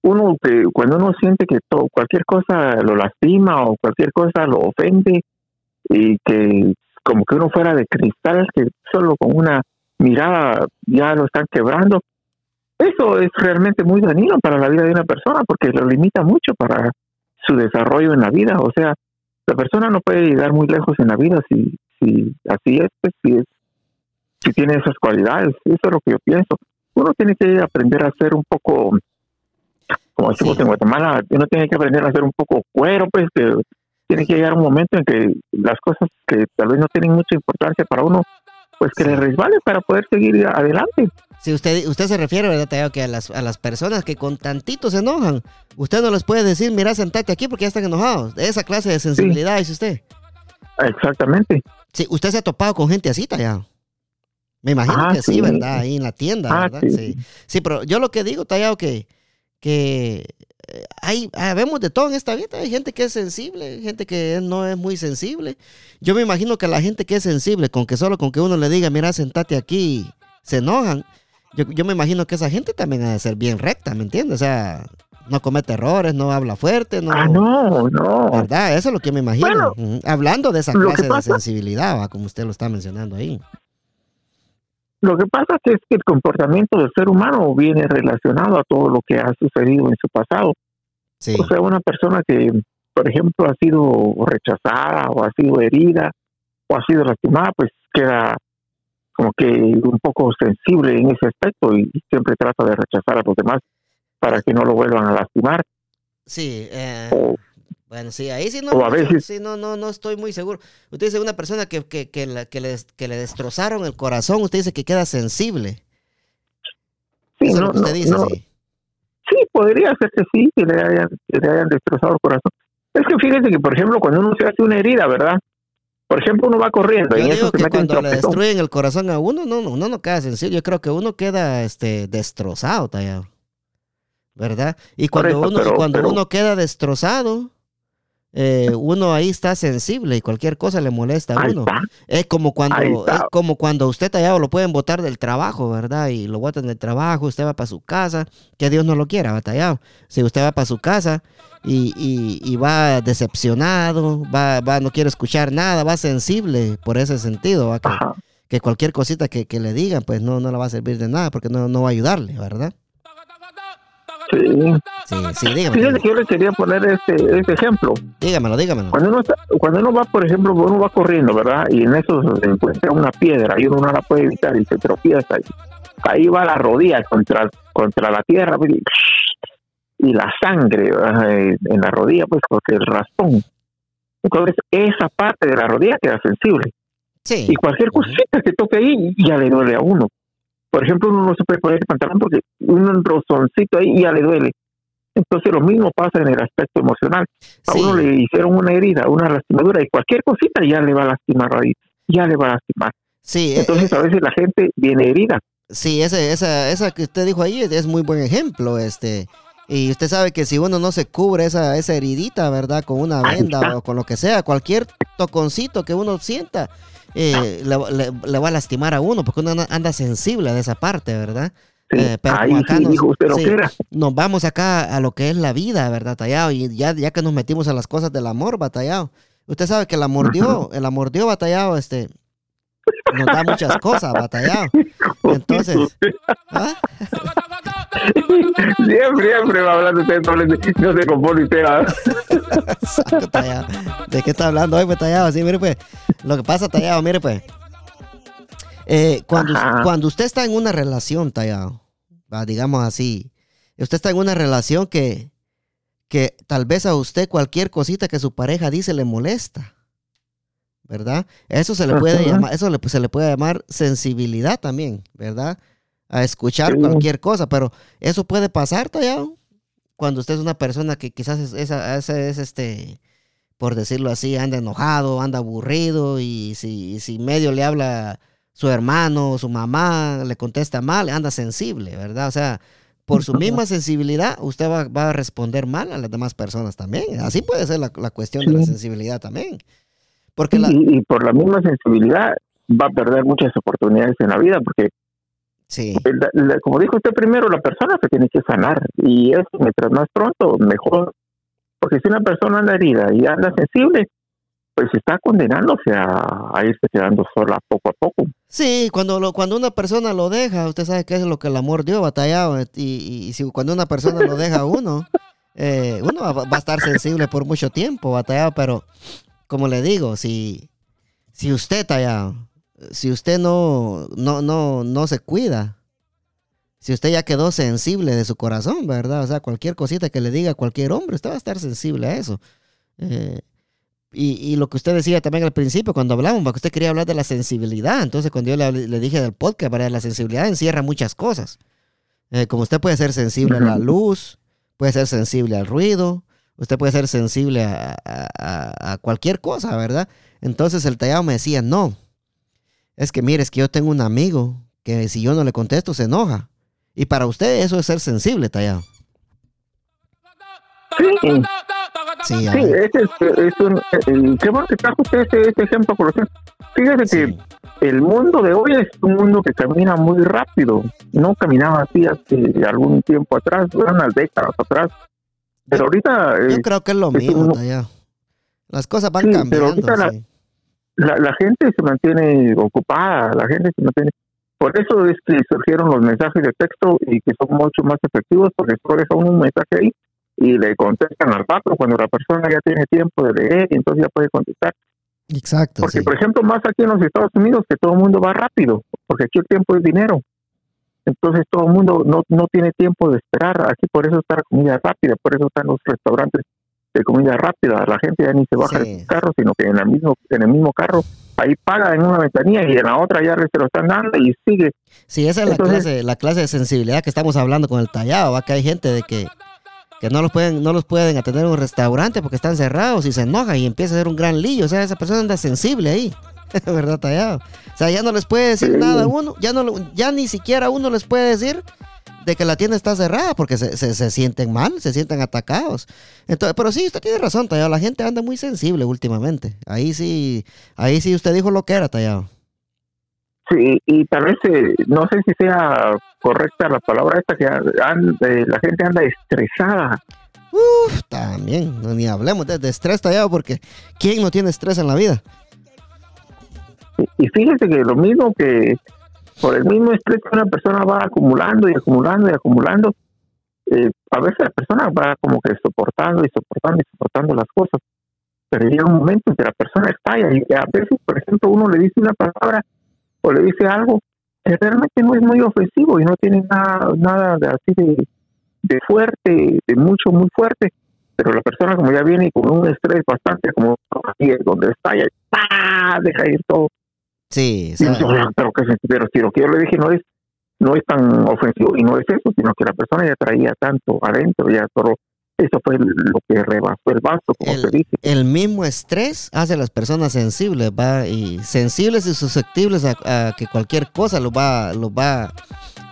uno que cuando uno siente que cualquier cosa lo lastima o cualquier cosa lo ofende y que como que uno fuera de cristal que solo con una mirada ya lo están quebrando, eso es realmente muy dañino para la vida de una persona porque lo limita mucho para su desarrollo en la vida. O sea, la persona no puede llegar muy lejos en la vida si, si así es, pues, si, es, si tiene esas cualidades. Eso es lo que yo pienso. Uno tiene que aprender a ser un poco, como decimos Sí. en Guatemala, uno tiene que aprender a ser un poco cuero, pues, que tiene que llegar un momento en que las cosas que tal vez no tienen mucha importancia para uno, pues que le resbale para poder seguir adelante. Si usted, usted se refiere, ¿verdad, Tallado, que a las, a las personas que con tantito se enojan, usted no les puede decir, mira, sentate aquí porque ya están enojados. De esa clase de sensibilidad, dice usted. Exactamente. Sí, usted se ha topado con gente así, Tallado. Me imagino Ah, que sí, sí. ¿verdad? Ahí en la tienda, Ah, ¿verdad? sí. Sí. sí, pero yo lo que digo, Tallado, que, que eh, hay, ah, vemos de todo en esta vida. Hay gente que es sensible, gente que no es muy sensible. Yo me imagino que la gente que es sensible, con que solo con que uno le diga, mira, sentate aquí, se enojan. Yo, yo me imagino que esa gente también ha de ser bien recta, ¿me entiendes? O sea, no comete errores, no habla fuerte, no... Ah, no, no. ¿Verdad? Eso es lo que me imagino. Bueno. Hablando de esa clase de sensibilidad, ¿va? como usted lo está mencionando ahí. Lo que pasa es que el comportamiento del ser humano viene relacionado a todo lo que ha sucedido en su pasado. Sí. O sea, una persona que, por ejemplo, ha sido rechazada o ha sido herida o ha sido lastimada, pues queda como que un poco sensible en ese aspecto y siempre trata de rechazar a los demás para que no lo vuelvan a lastimar. Sí, eh, O, bueno, sí, ahí sí no, O a veces- sí, no, no, no estoy muy seguro. Usted dice una persona que, que, que, la- que le, que le destrozaron el corazón, usted dice que queda sensible. sí, Eso no, lo que usted no, dice, no. sí. Sí, podría ser que sí, que le hayan, que le hayan destrozado el corazón. Es que fíjese que, por ejemplo, cuando uno se hace una herida, ¿verdad? Por ejemplo, uno va corriendo Yo y en eso digo que cuando le destruyen el corazón a uno, no, no, uno no queda sensible. Yo creo que uno queda este, destrozado, tallado. ¿Verdad? Y cuando, uno, y cuando pero- uno queda destrozado, eh, uno ahí está sensible y cualquier cosa le molesta a uno. Es como cuando, es como cuando usted tallado lo pueden botar del trabajo, ¿verdad? Y lo botan del trabajo, usted va para su casa, que Dios no lo quiera, va tallado. Si usted va para su casa y, y- y va decepcionado, va, va, no quiere escuchar nada, va sensible por ese sentido, ¿va? Que, que cualquier cosita que, que le digan, pues no, no le va a servir de nada, porque no, no va a ayudarle, ¿verdad? Sí. Sí, sí, dígame. Fíjese que yo le quería poner este, este ejemplo. Dígamelo, dígamelo. Cuando uno, está- cuando uno va, por ejemplo, uno va corriendo, ¿verdad? Y en eso se encuentra una piedra y uno no la puede evitar y se tropieza. Y ahí va la rodilla contra, contra la tierra pues, y, la sangre ¿verdad? En la rodilla, pues, porque el raspón. Entonces, esa parte de la rodilla queda sensible. Sí. Y cualquier cosita que toque ahí ya le duele a uno. Por ejemplo, uno no se puede poner el pantalón porque un rozoncito ahí ya le duele. Entonces lo mismo pasa en el aspecto emocional. A Sí. uno le hicieron una herida, una lastimadura y cualquier cosita ya le va a lastimar ahí, ya le va a lastimar. Sí, eh, Entonces a veces la gente viene herida. Sí, ese, esa, esa que usted dijo ahí es, muy buen ejemplo, este. Y usted sabe que si uno no se cubre esa, esa heridita, ¿verdad? Con una venda o con lo que sea, cualquier toconcito que uno sienta, eh, le, le- le va a lastimar a uno, porque uno anda- sensible de esa parte, ¿verdad? Sí, Eh, pero ahí acá sí nos- sí, vamos acá a lo que es la vida, ¿verdad, Tallado? Y ya, ya que nos metimos a las cosas del amor, batallado. Usted sabe que el amor dio, (laughs) el amor dio, batallado, este. Nos da muchas cosas, batallado. (laughs) Entonces, ¿ah? siempre, siempre va hablando usted, no, se compone usted. ¿ah? ¿De qué está hablando hoy, pues, tallado? Sí, mire, pues, lo que pasa, tallado, mire, pues. Eh, cuando, Ajá. cuando usted está en una relación, tallado, digamos así, usted está en una relación que, que tal vez a usted cualquier cosita que su pareja dice le molesta, ¿verdad? Eso se le puede llamar, eso le- se le puede llamar sensibilidad también, ¿verdad? A escuchar Sí. cualquier cosa, pero eso puede pasar, tallado, cuando usted es una persona que quizás es, es- es- es, este, por decirlo así, anda enojado, anda aburrido y si, si medio le habla su hermano, su mamá, le contesta mal, anda sensible, ¿verdad? O sea, por su misma (laughs) sensibilidad, usted va, va a responder mal a las demás personas también. Así puede ser la, la cuestión de la sensibilidad también. Porque la... Y, y por la misma sensibilidad va a perder muchas oportunidades en la vida, porque Sí, la- la- como dijo usted primero, la persona se tiene que sanar y eso mientras más pronto, mejor. Porque si una persona anda herida y anda sensible, pues está condenándose a, a irse quedando sola poco a poco. sí cuando, lo, cuando una persona lo deja, usted sabe que es lo que el amor dio, batallado. Y, y- si cuando una persona lo deja a uno, eh, uno va, va a estar sensible por mucho tiempo, batallado, pero como le digo, si, si usted, si usted no, no, no, no se cuida, si usted ya quedó sensible de su corazón, ¿verdad? O sea, cualquier cosita que le diga cualquier hombre, usted va a estar sensible a eso. Eh, y, y lo que usted decía también al principio, cuando hablamos, porque usted quería hablar de la sensibilidad. Entonces, cuando yo le, dije del podcast, ¿verdad? la sensibilidad encierra muchas cosas. Eh, como usted puede ser sensible a la luz, puede ser sensible al ruido, usted puede ser sensible a, a- cualquier cosa, ¿verdad? Entonces el tallado me decía, no, es que mire, es que yo tengo un amigo que si yo no le contesto se enoja. Y para usted eso es ser sensible, tallado. Sí, Sí, ese es, es un, eh, qué bueno que trajo usted ese, ese ejemplo colación. Fíjese Sí. que el mundo de hoy es un mundo que camina muy rápido. No caminaba así hace algún tiempo atrás, unas décadas atrás. Pero ahorita eh, Yo creo que es lo es mismo. Las cosas van Sí, pero cambiando. ahorita la- la, la gente se mantiene ocupada, la gente se mantiene... Por eso es que surgieron los mensajes de texto y que son mucho más efectivos porque solo deja uno un mensaje ahí y le contestan al patrón cuando la persona ya tiene tiempo de leer y entonces ya puede contestar. Exacto, Porque, sí. por ejemplo, más aquí en los Estados Unidos, que todo el mundo va rápido, porque aquí el tiempo es dinero. Entonces todo el mundo no, no tiene tiempo de esperar. Aquí por eso está la comida rápida, por eso están los restaurantes de comida rápida. La gente ya ni se baja Sí. de su carro, sino que en el mismo en el mismo carro ahí paga en una ventanilla y en la otra ya se lo están dando y sigue. Sí, esa es la clase, la clase de sensibilidad que estamos hablando con el tallado, que hay gente de que, que no los pueden, no los pueden atender en un restaurante porque están cerrados y se enoja y empieza a hacer un gran lío. O sea, esa persona anda sensible ahí. (laughs) ¿Verdad, tallado? O sea, ya no les puede decir nada a uno, ya no ya ni siquiera uno les puede decir de que la tienda está cerrada porque se, se, se sienten mal, se sienten atacados. Entonces, pero sí, usted tiene razón, tallado. La gente anda muy sensible últimamente. Ahí sí, ahí sí usted dijo lo que era, tallado. Sí, y tal vez, eh, no sé si sea correcta la palabra esta, que eh, la gente anda estresada. Uf, también, no, ni hablemos de, de estrés tallado porque ¿quién no tiene estrés en la vida? Y fíjese que lo mismo que por el mismo estrés que una persona va acumulando y acumulando y acumulando, eh, a veces la persona va como que soportando y soportando y soportando las cosas, pero llega un momento en que la persona estalla y a veces, por ejemplo, uno le dice una palabra o le dice algo que realmente no es muy ofensivo y no tiene nada, nada de así de, de fuerte, de mucho, muy fuerte, pero la persona como ya viene con un estrés bastante como donde estalla y ¡pah! deja ir todo Sí, (laughs) "Ah, pero, que, pero lo que yo le dije no es no es tan ofensivo y no es eso, sino que la persona ya traía tanto adentro, ya solo eso fue lo que rebasó el vaso, como El- se dice. el mismo estrés hace a las personas sensibles, va, y sensibles y susceptibles a, a que cualquier cosa los va, los va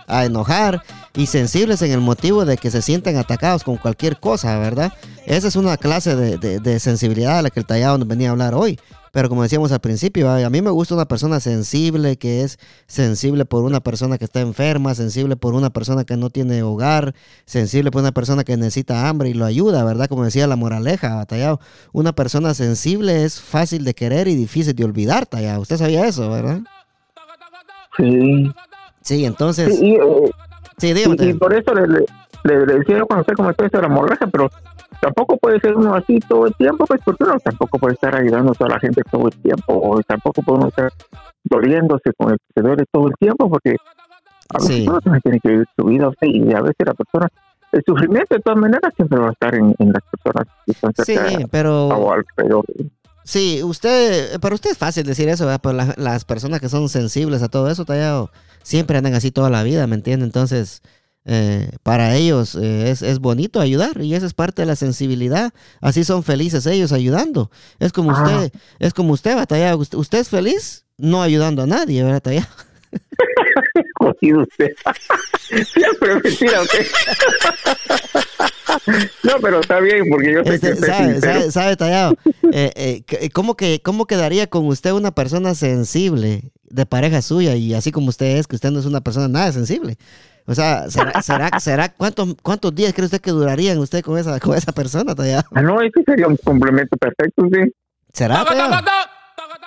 a enojar y sensibles en el motivo de que se sienten atacados con cualquier cosa, ¿verdad? Esa es una clase de, de- de sensibilidad a la que el tallado nos venía a hablar hoy. Pero como decíamos al principio, a mí me gusta una persona sensible, que es sensible por una persona que está enferma, sensible por una persona que no tiene hogar, sensible por una persona que necesita hambre y lo ayuda, ¿verdad? Como decía la moraleja, Tallado. Una persona sensible es fácil de querer y difícil de olvidar, Tallado. Usted sabía eso, ¿verdad? Sí. Sí, entonces, Sí, y, eh, sí, dígame. y, por eso le, le, le- le decía yo cuando usted esto de la morraja, pero tampoco puede ser uno así todo el tiempo, pues porque uno tampoco puede estar ayudando a toda la gente todo el tiempo, o tampoco puede uno estar doliéndose con el que duele todo el tiempo, porque a veces Sí. uno también tiene que vivir su vida, y a veces la persona, el sufrimiento de todas maneras siempre va a estar en, en las personas que están Sí, cerca pero o alrededor. Sí, usted, para usted es fácil decir eso, ¿verdad? Pero la- las personas que son sensibles a todo eso, tallado, siempre andan así toda la vida, ¿me entiende? Entonces, eh, para ellos eh, es, es bonito ayudar y esa es parte de la sensibilidad. Así son felices ellos ayudando. Es como Ah. usted, es como usted, batallado. Usted, usted es feliz no ayudando a nadie. Jodido usted. Siempre mentira no, pero está bien, porque yo sé Este, que sabe, sabe, sabe, tallado. Eh, eh, ¿cómo, que, ¿Cómo quedaría con usted una persona sensible de pareja suya y así como usted es, que usted no es una persona nada sensible? O sea, ¿será, será, (laughs) será cuántos, cuántos días cree usted que durarían usted con esa, con esa persona, tallado? Ah, no, ese sería un complemento perfecto, sí. ¿Será?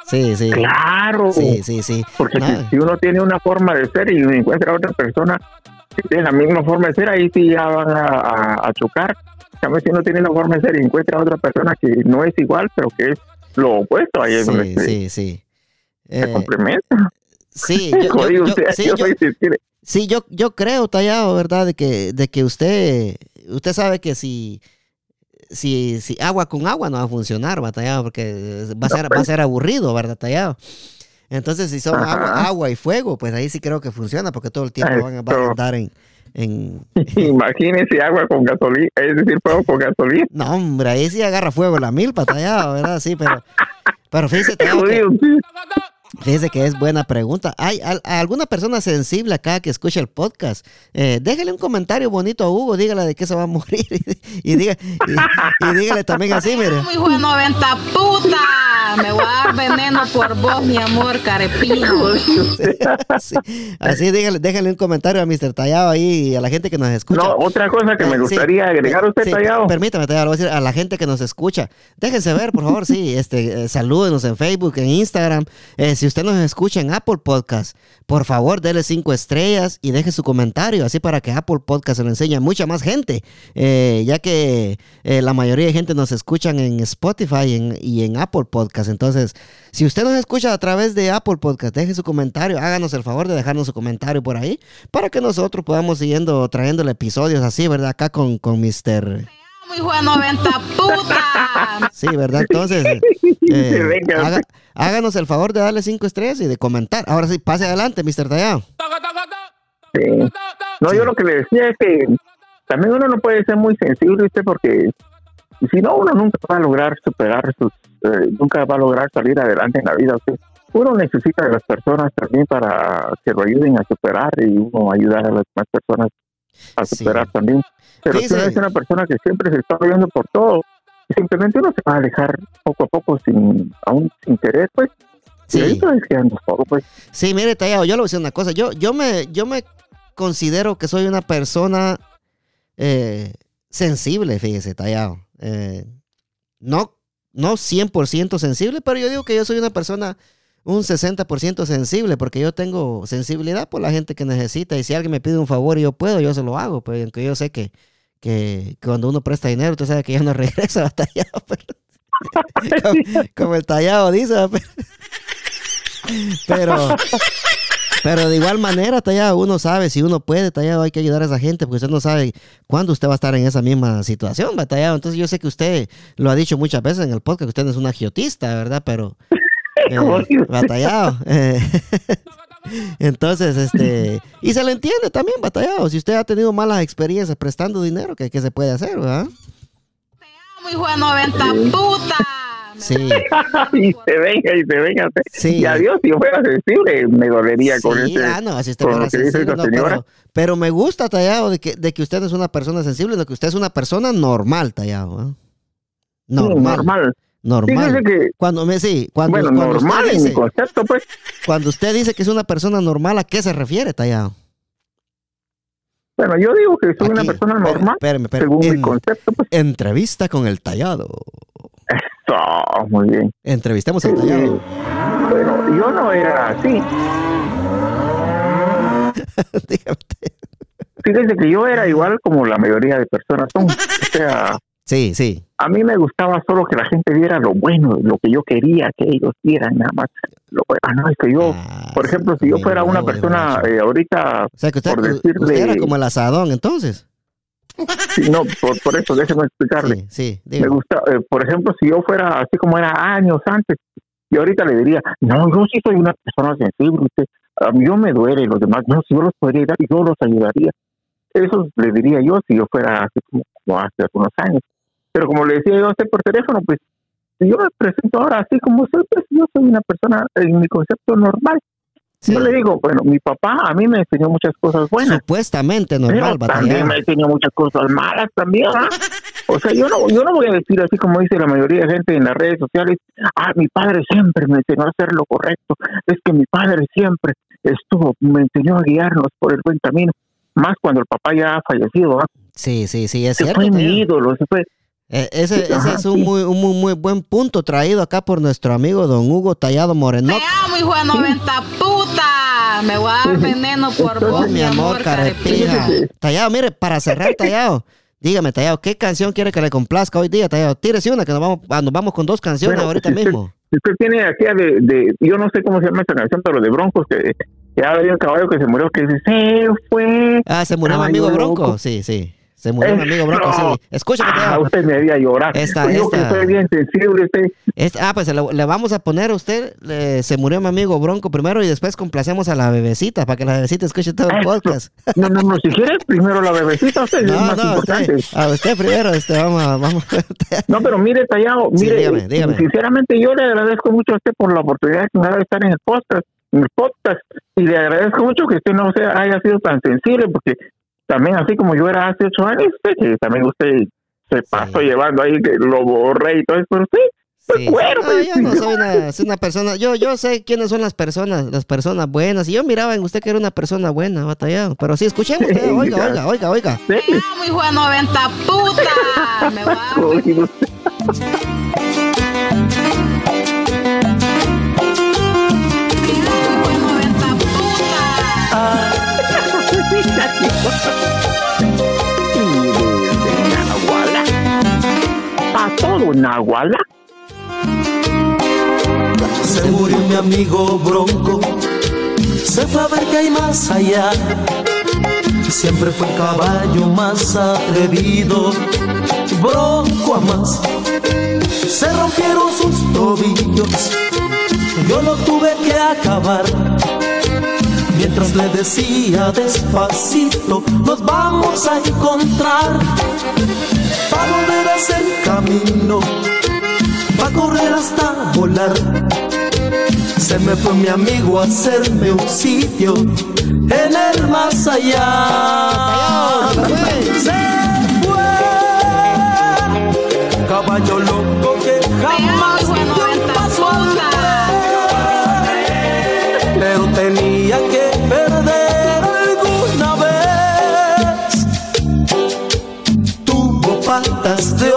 Sí, sí. Claro. Sí, sí, sí. Porque No. si, si uno tiene una forma de ser y encuentra otra persona que tiene la misma forma de ser, ahí sí ya van a, a- a chocar. Cambio, si uno tiene una forma de ser y encuentra otra persona que no es igual, pero que es lo opuesto, ahí es donde Sí, se, sí, sí. se Eh, complementa. sí, (laughs) yo, yo- Jodido yo- usted, sí, yo yo- soy sensible. Sí, yo, yo creo, Tallado, ¿verdad? De que, de que usted, usted sabe que si, si, si agua con agua no va a funcionar, ¿va, Tallado? Porque va a ser, va a ser aburrido, ¿verdad, Tallado? Entonces, si son agua, agua y fuego, pues ahí sí creo que funciona, porque todo el tiempo van, a- van a Eso. andar en, en... (laughs) Imagínese agua con gasolina, es decir, fuego con gasolina. No, hombre, ahí sí agarra fuego la milpa, Tallado, ¿verdad? Sí, pero, pero fíjese, Tallado, que-. Fíjese que es buena pregunta. ¿Hay al- alguna persona sensible acá que escucha el podcast? Eh, déjale un comentario bonito a Hugo, dígale de qué se va a morir (laughs) y, diga, y, y dígale también así, mire. Muy bueno, 90 puta. Me voy a dar veneno por vos, mi amor, carepino. (laughs) Sí, así dígale, déjale un comentario a Mr. Tallado ahí y a la gente que nos escucha. No, otra cosa que Eh, me sí, gustaría agregar a usted, sí, Tallado. Permítame, Tallado, voy a decir a la gente que nos escucha. Déjense ver, por favor, sí. Este, eh, salúdenos en Facebook, en Instagram. Eh, si usted nos escucha en Apple Podcast, por favor, dele cinco estrellas y deje su comentario, así para que Apple Podcast se lo enseñe a mucha más gente. Eh, ya que eh, la mayoría de gente nos escuchan en Spotify y en, Apple Podcast. Entonces, si usted nos escucha a través de Apple Podcast, deje su comentario, háganos el favor de dejarnos su comentario por ahí, para que nosotros podamos siguiendo trayéndole episodios así, ¿verdad? Acá con, con Mr. Muy bueno, 90 puta. Sí, ¿verdad? Entonces, (laughs) eh, haga- háganos el favor de darle cinco estrellas y de comentar. Ahora sí, pase adelante, Mr. Tallado. Sí. No, yo lo que le decía es que también uno no puede ser muy sensible, ¿viste? Porque si no, uno nunca va a lograr superar sus, eh, nunca va a lograr salir adelante en la vida. ¿sí? Uno necesita de las personas también para que lo ayuden a superar y uno ayudar a las demás personas a Sí. superar también. Pero si uno es una persona que siempre se está oyendo por todo, simplemente uno se va a alejar poco a poco sin, aún sin querer, pues. Sí. Y poco, pues. Sí, mire, Tallado, yo le voy a decir una cosa. Yo, yo, me, yo me considero que soy una persona eh, sensible, fíjese, Tallado. Eh, no, no 100% sensible, pero yo digo que yo soy una persona un 60% sensible, porque yo tengo sensibilidad por la gente que necesita. Y si alguien me pide un favor y yo puedo, yo se lo hago. Pues aunque yo sé que, que cuando uno presta dinero, usted sabe que ya no (laughs) regresa tallado. pero- (laughs) como, como el tallado dice. Pero, pero de igual manera, tallado, uno sabe si uno puede, tallado, hay que ayudar a esa gente, porque usted no sabe cuándo usted va a estar en esa misma situación, ¿va, tallado. Entonces yo sé que usted lo ha dicho muchas veces en el podcast, que usted no es un agiotista, ¿verdad? Pero eh, batallado. (laughs) eh. Entonces, este, y se le entiende también, batallado. Si usted ha tenido malas experiencias prestando dinero, ¿qué, qué se puede hacer, verdad? Muy bueno, 90 puta. Sí. (laughs) y se venga y se venga. Sí. Y adiós, si yo fuera sensible, me dolería con Sí, ese. ah, no, si usted con fuera lo que dice sensible, no, pero, pero me gusta, Tallado, de que, de que usted no es una persona sensible, sino que usted es una persona normal, Tallado. Sí, Normal, normal. Normal. Que, Cuando me, sí, cuando, bueno, cuando normal usted en mi dice, concepto, pues. cuando usted dice que es una persona normal, ¿a qué se refiere, Tallado? Bueno, yo digo que soy una persona normal, espérame, espérame. según mi concepto, pues. entrevista con el Tallado. Eso, muy bien. Entrevistemos al Sí, Tallado. Bueno, yo no era así. (laughs) Dígame. Fíjese que yo era igual como la mayoría de personas son. O sea, Sí, sí. a mí me gustaba solo que la gente viera lo bueno, lo que yo quería que ellos vieran, nada más. Lo, ah, no, es que yo, Ah, por ejemplo, si yo fuera una persona eh, ahorita, O sea, que usted, por decirle- usted era como el asadón, entonces. (laughs) sí, no, por, por eso déjeme explicarle. Sí, sí. Me gusta, eh, por ejemplo, si yo fuera así como era años antes, y ahorita le diría, no, yo sí soy una persona sensible, usted, a mí yo me duele los demás, no, si yo los podría ayudar, yo los ayudaría. Eso le diría yo si yo fuera así como, como hace algunos años. Pero como le decía yo a usted por teléfono, pues si yo me presento ahora así como soy, pues yo soy una persona en mi concepto normal. Sí. Yo le digo, bueno, mi papá a mí me enseñó muchas cosas buenas. Supuestamente Pero normal, también me enseñó muchas cosas malas también, ¿ah? O sea, yo no, yo no voy a decir así como dice la mayoría de gente en las redes sociales, ah, mi padre siempre me enseñó a hacer lo correcto, es que mi padre siempre estuvo, me enseñó a guiarnos por el buen camino, más cuando el papá ya ha fallecido, ¿ah? Sí, sí, sí, es Ese cierto. fue mi ídolo, ese fue, Eh, ese, ese Ajá, es un sí. muy, un muy, muy buen punto traído acá por nuestro amigo don Hugo Tallado Moreno. Te amo, hijo de 90 puta. Me voy a dar veneno por vos, mi amor, carepija. Tallado, mire, para cerrar, Tallado. Dígame, Tallado, ¿qué canción quiere que le complazca hoy día, Tallado? Tírese una, que nos vamos, ah, nos vamos con dos canciones Bueno, ahorita si usted- mismo. si usted tiene aquella de, de, yo no sé cómo se llama esa canción, pero de Broncos, que, que ha habido un caballo que se murió, que dice, se fue. Ah, ¿se murió mi amigo Bronco? loco. Sí, sí. Se murió mi amigo Bronco, No. sí. Escúchame, Ah, usted me haría llorar. Esta- yo esta- que bien sensible, usted. Es- ah, pues le, le vamos a poner a usted, le- se murió mi amigo Bronco primero y después complacemos a la bebecita para que la bebecita escuche todo el podcast. No, no, no, si quieres, primero la bebecita, usted es (laughs) más no, importante. usted, a usted primero, este, vamos, a- vamos. No, pero mire, Tallado, Sí, mire, dígame, dígame. sinceramente yo le agradezco mucho a usted por la oportunidad que me da de estar en el podcast, en el podcast, y le agradezco mucho que usted no sea, haya sido tan sensible, porque también así como yo era hace ocho años, usted, que también usted se pasó llevando ahí, que lo borré y todo eso, pero usted, Sí, pues bueno, sí. No, pues, yo no soy una, soy una persona, yo, yo sé quiénes son las personas, las personas buenas, y yo miraba en usted que era una persona buena, batallado, pero sí, escuchemos, Sí, eh, oiga, oiga, oiga, oiga. sí, amo, hijo de 90 puta. Me voy (laughs) (laughs) Nahuala. Pa' todo, Nahuala. Se murió mi amigo Bronco, se fue a ver que hay más allá. Siempre fue el caballo más atrevido, Bronco a más. Se rompieron sus tobillos, yo lo tuve que acabar. Mientras le decía despacito, nos vamos a encontrar. Para volver a hacer camino, para correr hasta volar. Se me fue mi amigo a hacerme un sitio en el más allá. Se fue, caballo loco que jamás Tuvo patas de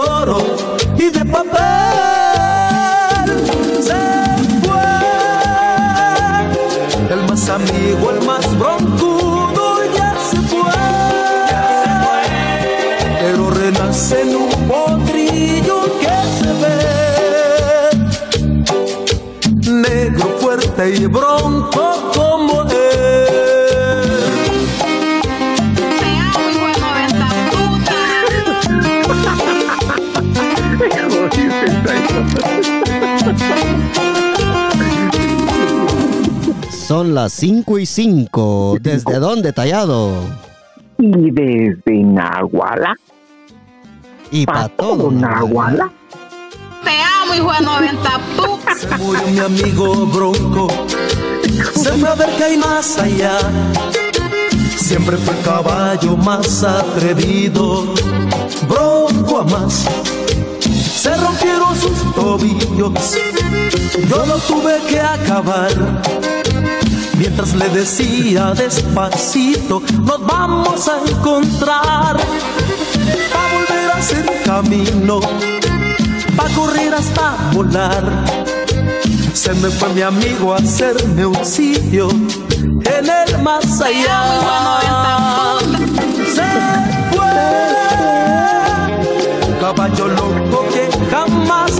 las 5 y 5. ¿Desde dónde, Tallado? Y desde Nahuala, Y pa' para todo, todo. Nahuala. Te amo, hijo de 90 puta. Se murió mi amigo Bronco, se fue a ver que hay más allá. Siempre fue el caballo más atrevido, Bronco a más. Se rompieron sus tobillos, yo lo tuve que acabar. Mientras le decía despacito, nos vamos a encontrar. Pa' volver a hacer camino, pa' correr hasta volar. Se me fue mi amigo a hacerme un sitio en el más allá. Se fue, caballo loco que jamás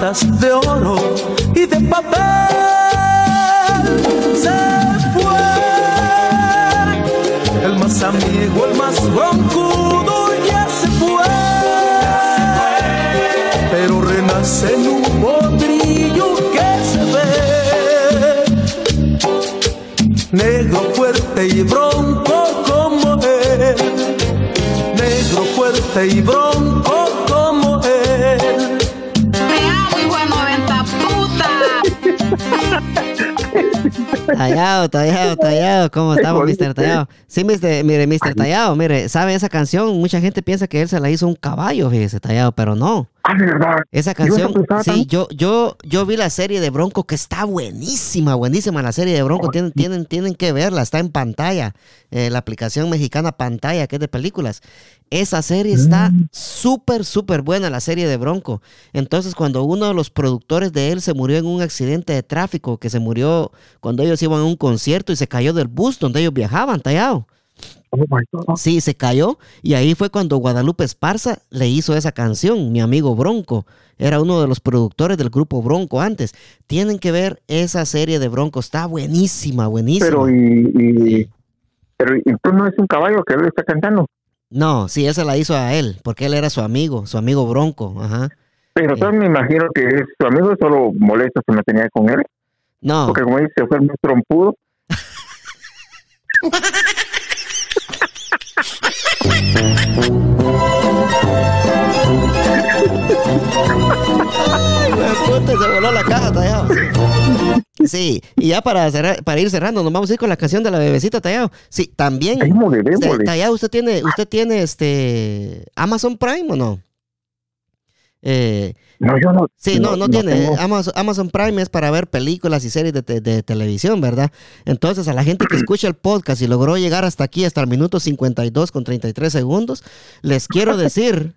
De oro y de papel. Se fue el más amigo, el más broncudo ya se fue. Pero renace en un potrillo que se ve. Negro fuerte y bronco como él. Negro fuerte y bronco Tallado, tallado, tallado. ¿Cómo (laughs) estamos, Mr. Tallado? Sí, Mr. mire, Mr. Tallado, mire, ¿sabe esa canción? Mucha gente piensa que él se la hizo un caballo, fíjese, Tallado, pero no. Ah, de verdad. Esa ¿Y vas a canción, sí, yo, yo, yo vi la serie de Bronco que está buenísima, buenísima la serie de Bronco. Oh, Tienen, tienen, tienen que verla, está en pantalla, eh, la aplicación mexicana pantalla, que es de películas. Esa serie está Mm. súper, súper buena, la serie de Bronco. Entonces, cuando uno de los productores de él se murió en un accidente de tráfico, que se murió cuando ellos iban a un concierto y se cayó del bus donde ellos viajaban, tallado. Oh my God. Sí, se cayó y ahí fue cuando Guadalupe Esparza le hizo esa canción, mi amigo Bronco. Era uno de los productores del grupo Bronco antes. Tienen que ver esa serie de Bronco, está buenísima, buenísima. Pero y, y Sí. pero y tú no es un caballo que él está cantando. No, sí, esa la hizo a él, porque él era su amigo, su amigo Bronco. Ajá. Pero Sí. yo me imagino que es su amigo solo molesto que me tenía con él. No, Porque como dice, fue muy trompudo. (laughs) puta, se voló la caja, tallado. Sí. Y ya para, cerrar- para ir cerrando, nos vamos a ir con la canción de la bebecita, tallado. Sí, también. Démosle. Tallado, usted tiene, usted tiene este Amazon Prime o no? Eh, No, yo no. sí, no, no, tiene. tengo. Amazon, Amazon Prime es para ver películas y series de, te- de televisión, ¿verdad? Entonces, a la gente que escucha el podcast y logró llegar hasta aquí, hasta el minuto 52 con 33 segundos, les quiero (laughs) decir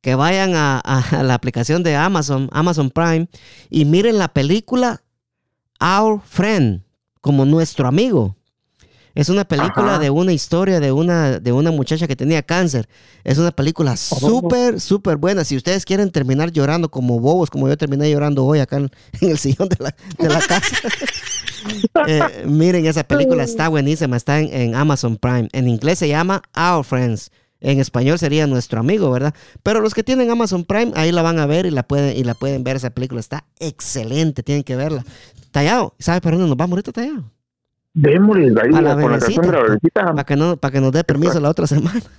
que vayan a, a- a la aplicación de Amazon, Amazon Prime, y miren la película Our Friend, como nuestro amigo. Es una película Ajá. de una historia de una, de una muchacha que tenía cáncer. Es una película súper, súper buena. Si ustedes quieren terminar llorando como bobos, como yo terminé llorando hoy acá en, en el sillón de la, de la casa, (laughs) eh, miren, esa película está buenísima. Está en, en Amazon Prime. En inglés se llama Our Friends. En español sería nuestro amigo, ¿verdad? Pero los que tienen Amazon Prime, ahí la van a ver y la pueden, y la pueden ver. Esa película está excelente, tienen que verla. Tallado, ¿sabe para dónde nos vamos ahorita, Tallado? Démosle la con la canción de la bebecita. Para que, no, para que nos dé permiso la otra semana. (laughs)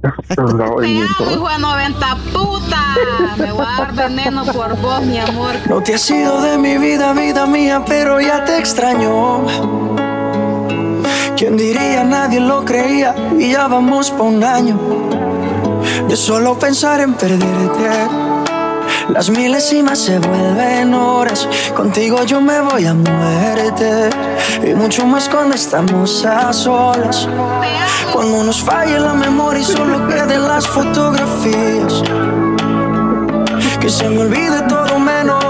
Te amo, hijo de 90 puta. Me voy a dar veneno por vos, mi amor. No te has ido de mi vida, vida mía, pero ya te extraño. ¿Quién diría? Nadie lo creía y ya vamos pa' un año de solo pensar en perderte. Las milésimas se vuelven horas. Contigo yo me voy a muerte. Y mucho más cuando estamos a solas. Cuando nos falle la memoria y solo queden las fotografías. Que se me olvide todo menos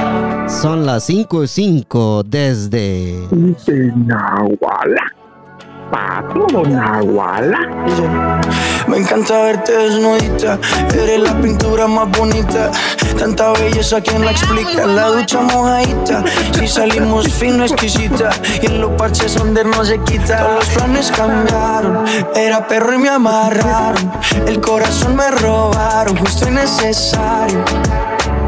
Son las 5 y 5 desde. De Nahuala. Pa' todo Nahuala. Me encanta verte desnudita, eres la pintura más bonita. Tanta belleza, ¿quién la explica? La ducha mojadita, si salimos fino, exquisita. Y en los parches donde no se quita. Todos los planes cambiaron, era perro y me amarraron. El corazón me robaron, justo y necesario.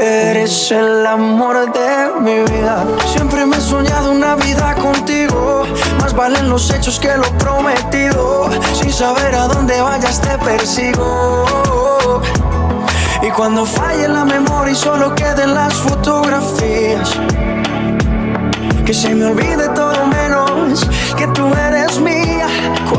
eres el amor de mi vida. Siempre me he soñado una vida contigo. Más valen los hechos que lo prometido. Sin saber a dónde vayas te persigo. Y cuando falle la memoria y solo queden las fotografías que se me olvide todo menos que tú eres.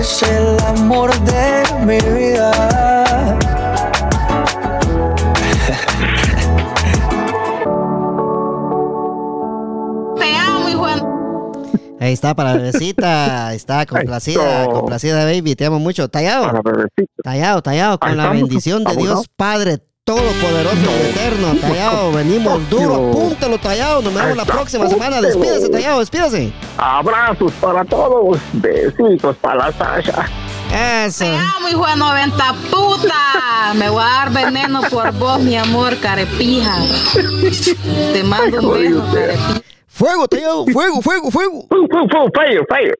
eres el amor de mi vida. Te amo, hijo. Ahí está para la bebecita. Ahí está complacida, Eso. complacida, baby. Te amo mucho. Tallado. Tallado, tallado, con la bendición de ¿cómo Dios? Padre Todopoderoso y Eterno. Tallado, venimos duro, apúntalo, tallado. Nos vemos la próxima semana. Despídese, tallado, despídese. Abrazos para todos. Besitos para la Sasha. Eso. Te amo, hijo de 90 puta. Me voy a dar veneno por vos, mi amor, carepija. Te mando un beso, carepija. Fuego, tallado, fuego, fuego, fuego. Fu, fu, fu, fire, fire.